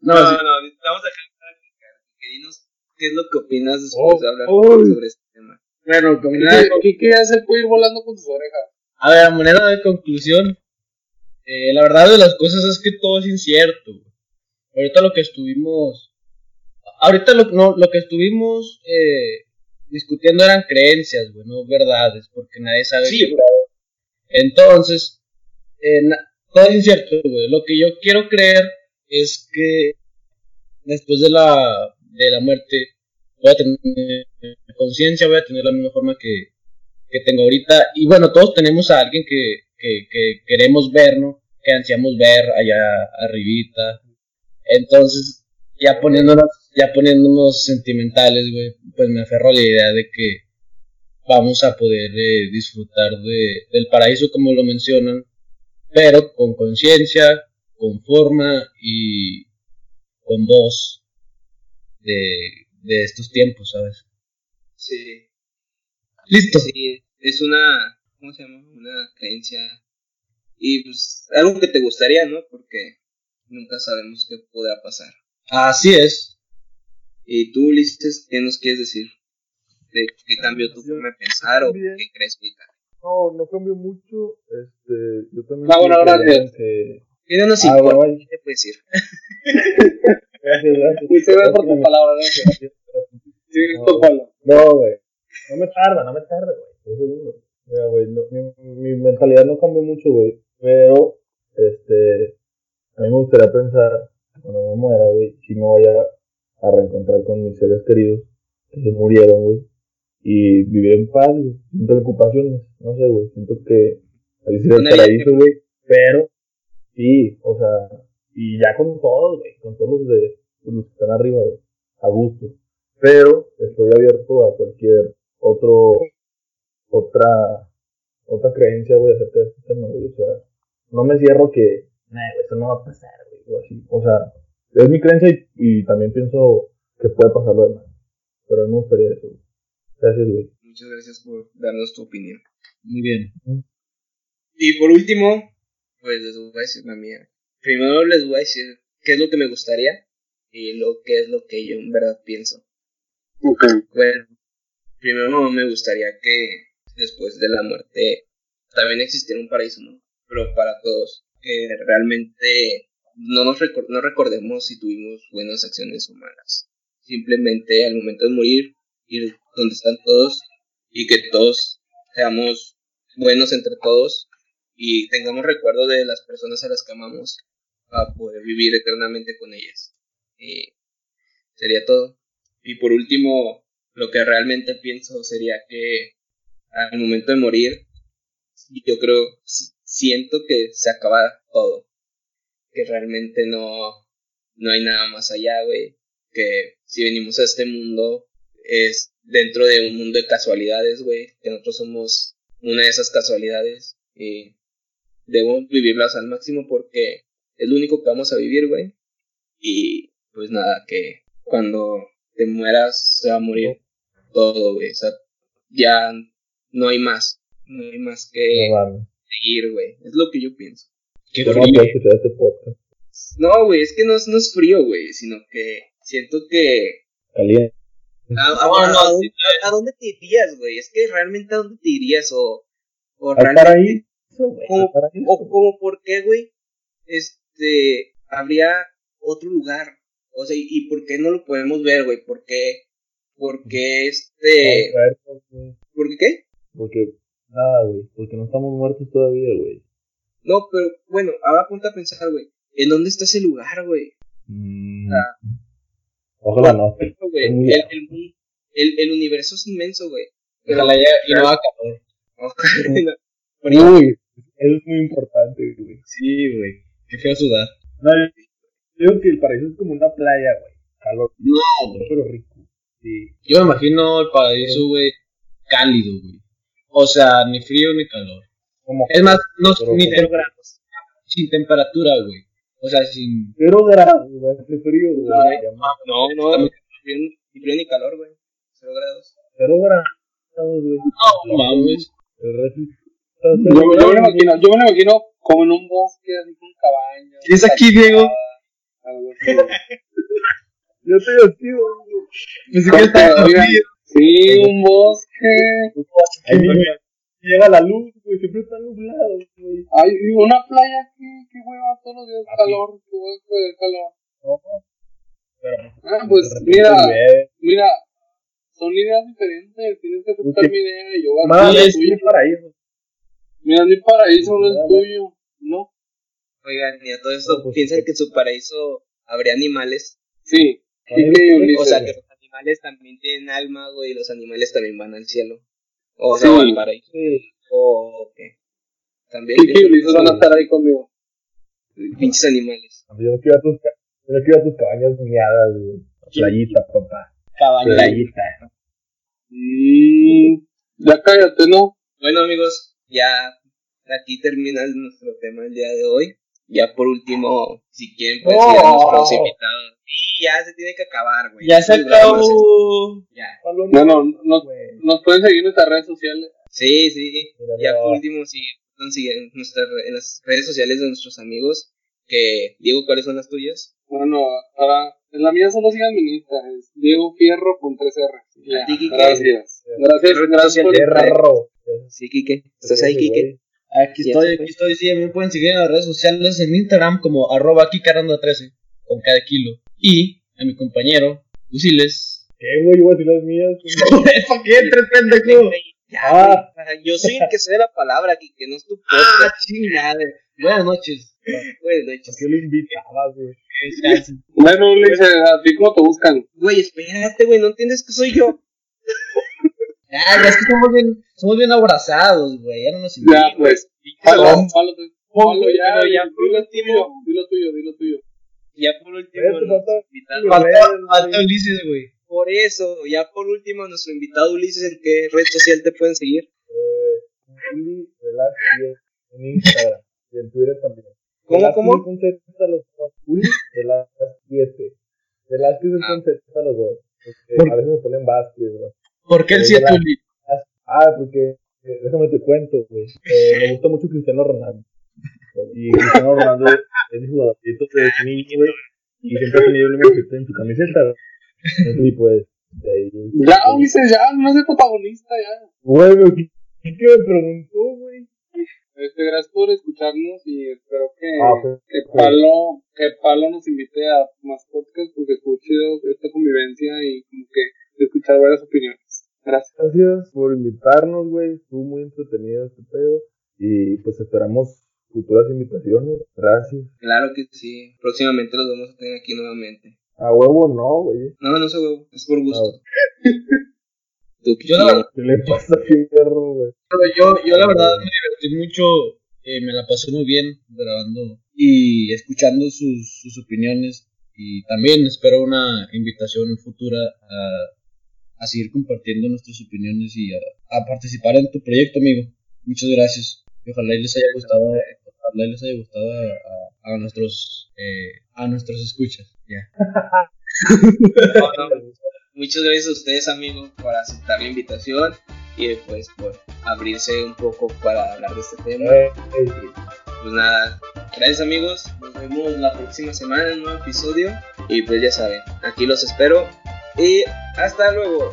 No, no, sí. no, vamos a dejar. Que dinos qué es lo que opinas después Oh, de hablar oh. sobre este tema. Bueno, ¿Qué, qué ya se puede ir volando con tus orejas? A ver, a manera de conclusión, eh, la verdad de las cosas es que todo es incierto. Ahorita lo que estuvimos, ahorita lo, no, lo que estuvimos eh, discutiendo eran creencias, güey, no verdades, porque nadie sabe Sí, qué. Entonces, eh, na- todo es incierto, güey. Lo que yo quiero creer es que después de la, de la muerte voy a tener conciencia, voy a tener la misma forma que, que tengo ahorita. Y bueno, todos tenemos a alguien que, que, que queremos ver, ¿no? Que ansiamos ver allá arribita. Entonces, ya poniéndonos, ya poniéndonos sentimentales, güey, pues me aferro a la idea de que vamos a poder eh, disfrutar de, del paraíso como lo mencionan, pero con conciencia, con forma y con voz de, de estos tiempos, ¿sabes? Sí. Listo. Sí, es una, ¿cómo se llama? Una creencia. Y pues algo que te gustaría, ¿no? Porque nunca sabemos qué podrá pasar. Así es. Y tú, Ulises, ¿qué nos quieres decir? ¿De qué cambió tu forma de pensar o qué crees ahorita? No, no cambió mucho. Este, yo también. Ah, bueno, creo que que- ¿Qué no nos Ah, bueno, ¿Qué te puedes decir? Gracias, gracias. Muchas gracias por tu palabra, gracias. Sí, No. No, güey. No me tarda, no me tarda, güey. Un segundo. Mira, güey, no- mi, mi mentalidad no cambió mucho, güey. Pero, este, a mí me gustaría pensar, cuando me muera, güey, si me vaya a reencontrar con mis seres queridos que se murieron, güey. Y vivir en paz, güey, sin preocupaciones. No sé, güey. Siento que ahí sería el paraíso, güey. Pero, sí, o sea, y ya con todos, güey. Con todos los de los que están arriba, güey. A gusto pero estoy abierto a cualquier otro otra otra creencia güey acerca de este tema güey o sea no me cierro que nah, güey, eso no va a pasar güey o así o sea es mi creencia y, y también pienso que puede pasar lo demás pero a mí me gustaría eso güey. gracias güey Muchas gracias por darnos tu opinión. Muy bien. Y por último, pues les voy a decir la mía. Primero les voy a decir qué es lo que me gustaría y lo que es lo que yo en verdad pienso. Ok. Bueno, primero me gustaría que después de la muerte también existiera un paraíso, ¿no? Pero para todos, que realmente no nos recor- no recordemos si tuvimos buenas acciones o malas. Simplemente al momento de morir, ir donde están todos y que todos seamos buenos entre todos y tengamos recuerdo de las personas a las que amamos para poder vivir eternamente con ellas. Y sería todo. Y por último, lo que realmente pienso sería que al momento de morir, yo creo, siento que se acaba todo. Que realmente no, no hay nada más allá, güey. Que si venimos a este mundo es dentro de un mundo de casualidades, güey. Que nosotros somos una de esas casualidades. Y debemos vivirlas al máximo porque es lo único que vamos a vivir, güey. Y pues nada, que cuando te mueras se va a morir todo, güey. O sea, ya no hay más. No hay más que No, seguir, güey. Es lo que yo pienso. Qué Yo no frío. escuchar este podcast. No, güey, es que no, es- no es frío, güey, sino que siento que... Caliente. ¿A, a- No, no, a- a- sí. a dónde te irías, güey? Es que realmente a dónde te irías o... O Al realmente... paraíso, güey. Como- al paraíso. O como por qué, güey, este, habría otro lugar. O sea, ¿y por qué no lo podemos ver, güey? ¿Por qué? ¿Por qué este... Muertos, güey. ¿Por qué qué? Porque, nada, güey. Porque no estamos muertos todavía, güey. No, pero bueno, ahora ponte a pensar, güey. ¿En dónde está ese lugar, güey? Mm. Ah. Ojalá no. Muy el, el, el, el universo es inmenso, güey. Pero- Ojalá ya y no haga calor. Ojalá. Uy, eso es muy importante, güey. Sí, güey. Qué feo sudar. No, yo digo que el paraíso es como una playa, güey. Calor, No, güey. pero rico. Sí. Yo me imagino el paraíso, güey, cálido, güey. O sea, ni frío ni calor. Como Es más, no, Pero- ni cero grados. Sin temperatura, güey. O sea, sin. cero grados, güey. Hace frío, güey. No, no, ni frío, ni calor, güey. Cero grados. Cero grados, güey. No mames. El Yo, yo me lo imagino, yo me lo imagino como en un bosque, así con cabañas. ¿Qué es aquí, Diego? Algo así. Yo estoy así, güey. Pensé que estaba Oigan, dormido. Sí, un bosque. Ahí llega, la luz, güey. Siempre está nublado, güey. Hay una playa aquí, qué hueva, todos los días Aquí. calor, que a coger calor. No. Pero, Ah, pues de repente mira, mira, son ideas diferentes, tienes que aceptar Ok. mi idea y yo voy a Más aceptar la es tuya. paraíso. Mira, mi paraíso no es tuyo, ¿no? Oigan, y a todo esto, No, pues, piensan sí. que en su paraíso habría animales. Sí, lo- Ulises. O sea, que los animales también tienen alma, güey, y los animales también van al cielo. O sea, Sí. al paraíso. Sí. O qué. También piensan Ulises van a estar ahí conmigo. que- pinches animales. Yo no quiero a tus, ca- yo no quiero a tus cabañas miadas, güey. Playita, papá. Cabaña. Playita. Mm, ya cállate, ¿no? Bueno, amigos, ya aquí termina nuestro tema el día de hoy. Ya por último, si quieren, pues ¡Oh! ir a nuestros invitados. Y ya se tiene que acabar, güey. Ya se acabó. Ya. Bueno, nos, nos pueden seguir en nuestras redes sociales. Sí, sí. Mira, Ya no. por último, si nos siguen en, nuestras re- en las redes sociales de nuestros amigos. Que, Diego, ¿cuáles son las tuyas? Bueno, ahora, en la mía solo sigan mi Insta, es Diego Fierro con 3 R. Ya, ¿A ti, Quique? gracias. Gracias, gracias por raro. Sí, Quique. ¿Estás ahí, Quique? Aquí Ya estoy, se aquí estoy. Sí, a mí me pueden seguir en las redes sociales en Instagram como arroba kikaranda13 con cada kilo. Y a mi compañero, Usiles. ¿Qué, güey? Yo voy a decir las mías. ¿Para qué entres, pendejo? Ya, Ah. Yo soy el que sé la palabra, Quique, no es tu Ah, podcast. chingada. Buenas noches. Güey, de ¿Por qué lo invitabas, güey? Bueno, Ulises, ¿a ti cómo te buscan? Güey, espérate, güey, no entiendes que soy yo. Ah, ya es que somos bien, somos bien abrazados, güey. Ya no nos Ya, pues. Palo. Palo, palo, palo, ya, ya dilo por tuyo, último- Dilo tuyo, dilo tuyo. Ya por último, falta- Ulises, güey. Por eso, ya por último, nuestro invitado Ulises, ¿en qué red social te pueden seguir? Eh, Uli Velázquez en Instagram y en Twitter también. ¿Cómo, Velázquez cómo? es con Z los dos. Uli Velázquez 7. Velázquez es Ah. con Z los dos. Porque ¿Por- a veces me ponen Vázquez, güey. ¿Por qué el 7 la- Uli? Ah, porque, eh, déjame te cuento, güey. Eh, me gusta mucho Cristiano Ronaldo. Y Cristiano Ronaldo es mi jugadorcito de niño, güey. Y siempre ha tenido el número 7 en su camiseta. Y pues, de ahí. Ya, Ulises, ya, no es el protagonista, ya. Bueno, ¿qué, qué me preguntó, güey? Este, gracias por escucharnos y espero que, Ah, ok. que Palo, que Palo nos invite a más podcasts porque estuvo chido esta convivencia y como que escuchar varias opiniones. Gracias. Gracias por invitarnos, güey. Estuvo muy entretenido este pedo. Y pues esperamos futuras invitaciones. Gracias. Claro que sí. Próximamente los vamos a tener aquí nuevamente. A huevo no, güey. No, no sé, huevo. Es por gusto. Tú, Yo la- ¿Qué le pasa a Fierro, güey? Pero yo, yo la verdad me divertí mucho, eh, me la pasé muy bien grabando y escuchando sus, sus opiniones y también espero una invitación futura a, a seguir compartiendo nuestras opiniones y a, a participar en tu proyecto, amigo. Muchas gracias. Y ojalá y les haya gustado, ojalá y les haya gustado a, a- a nuestros eh, a nuestros escuchas. Ya. No, no. Muchas gracias a ustedes, amigos, por aceptar la invitación y pues por abrirse un poco para hablar de este tema. Eh, Pues nada, gracias amigos, nos vemos la próxima semana en un nuevo episodio y pues ya saben, aquí los espero y hasta luego.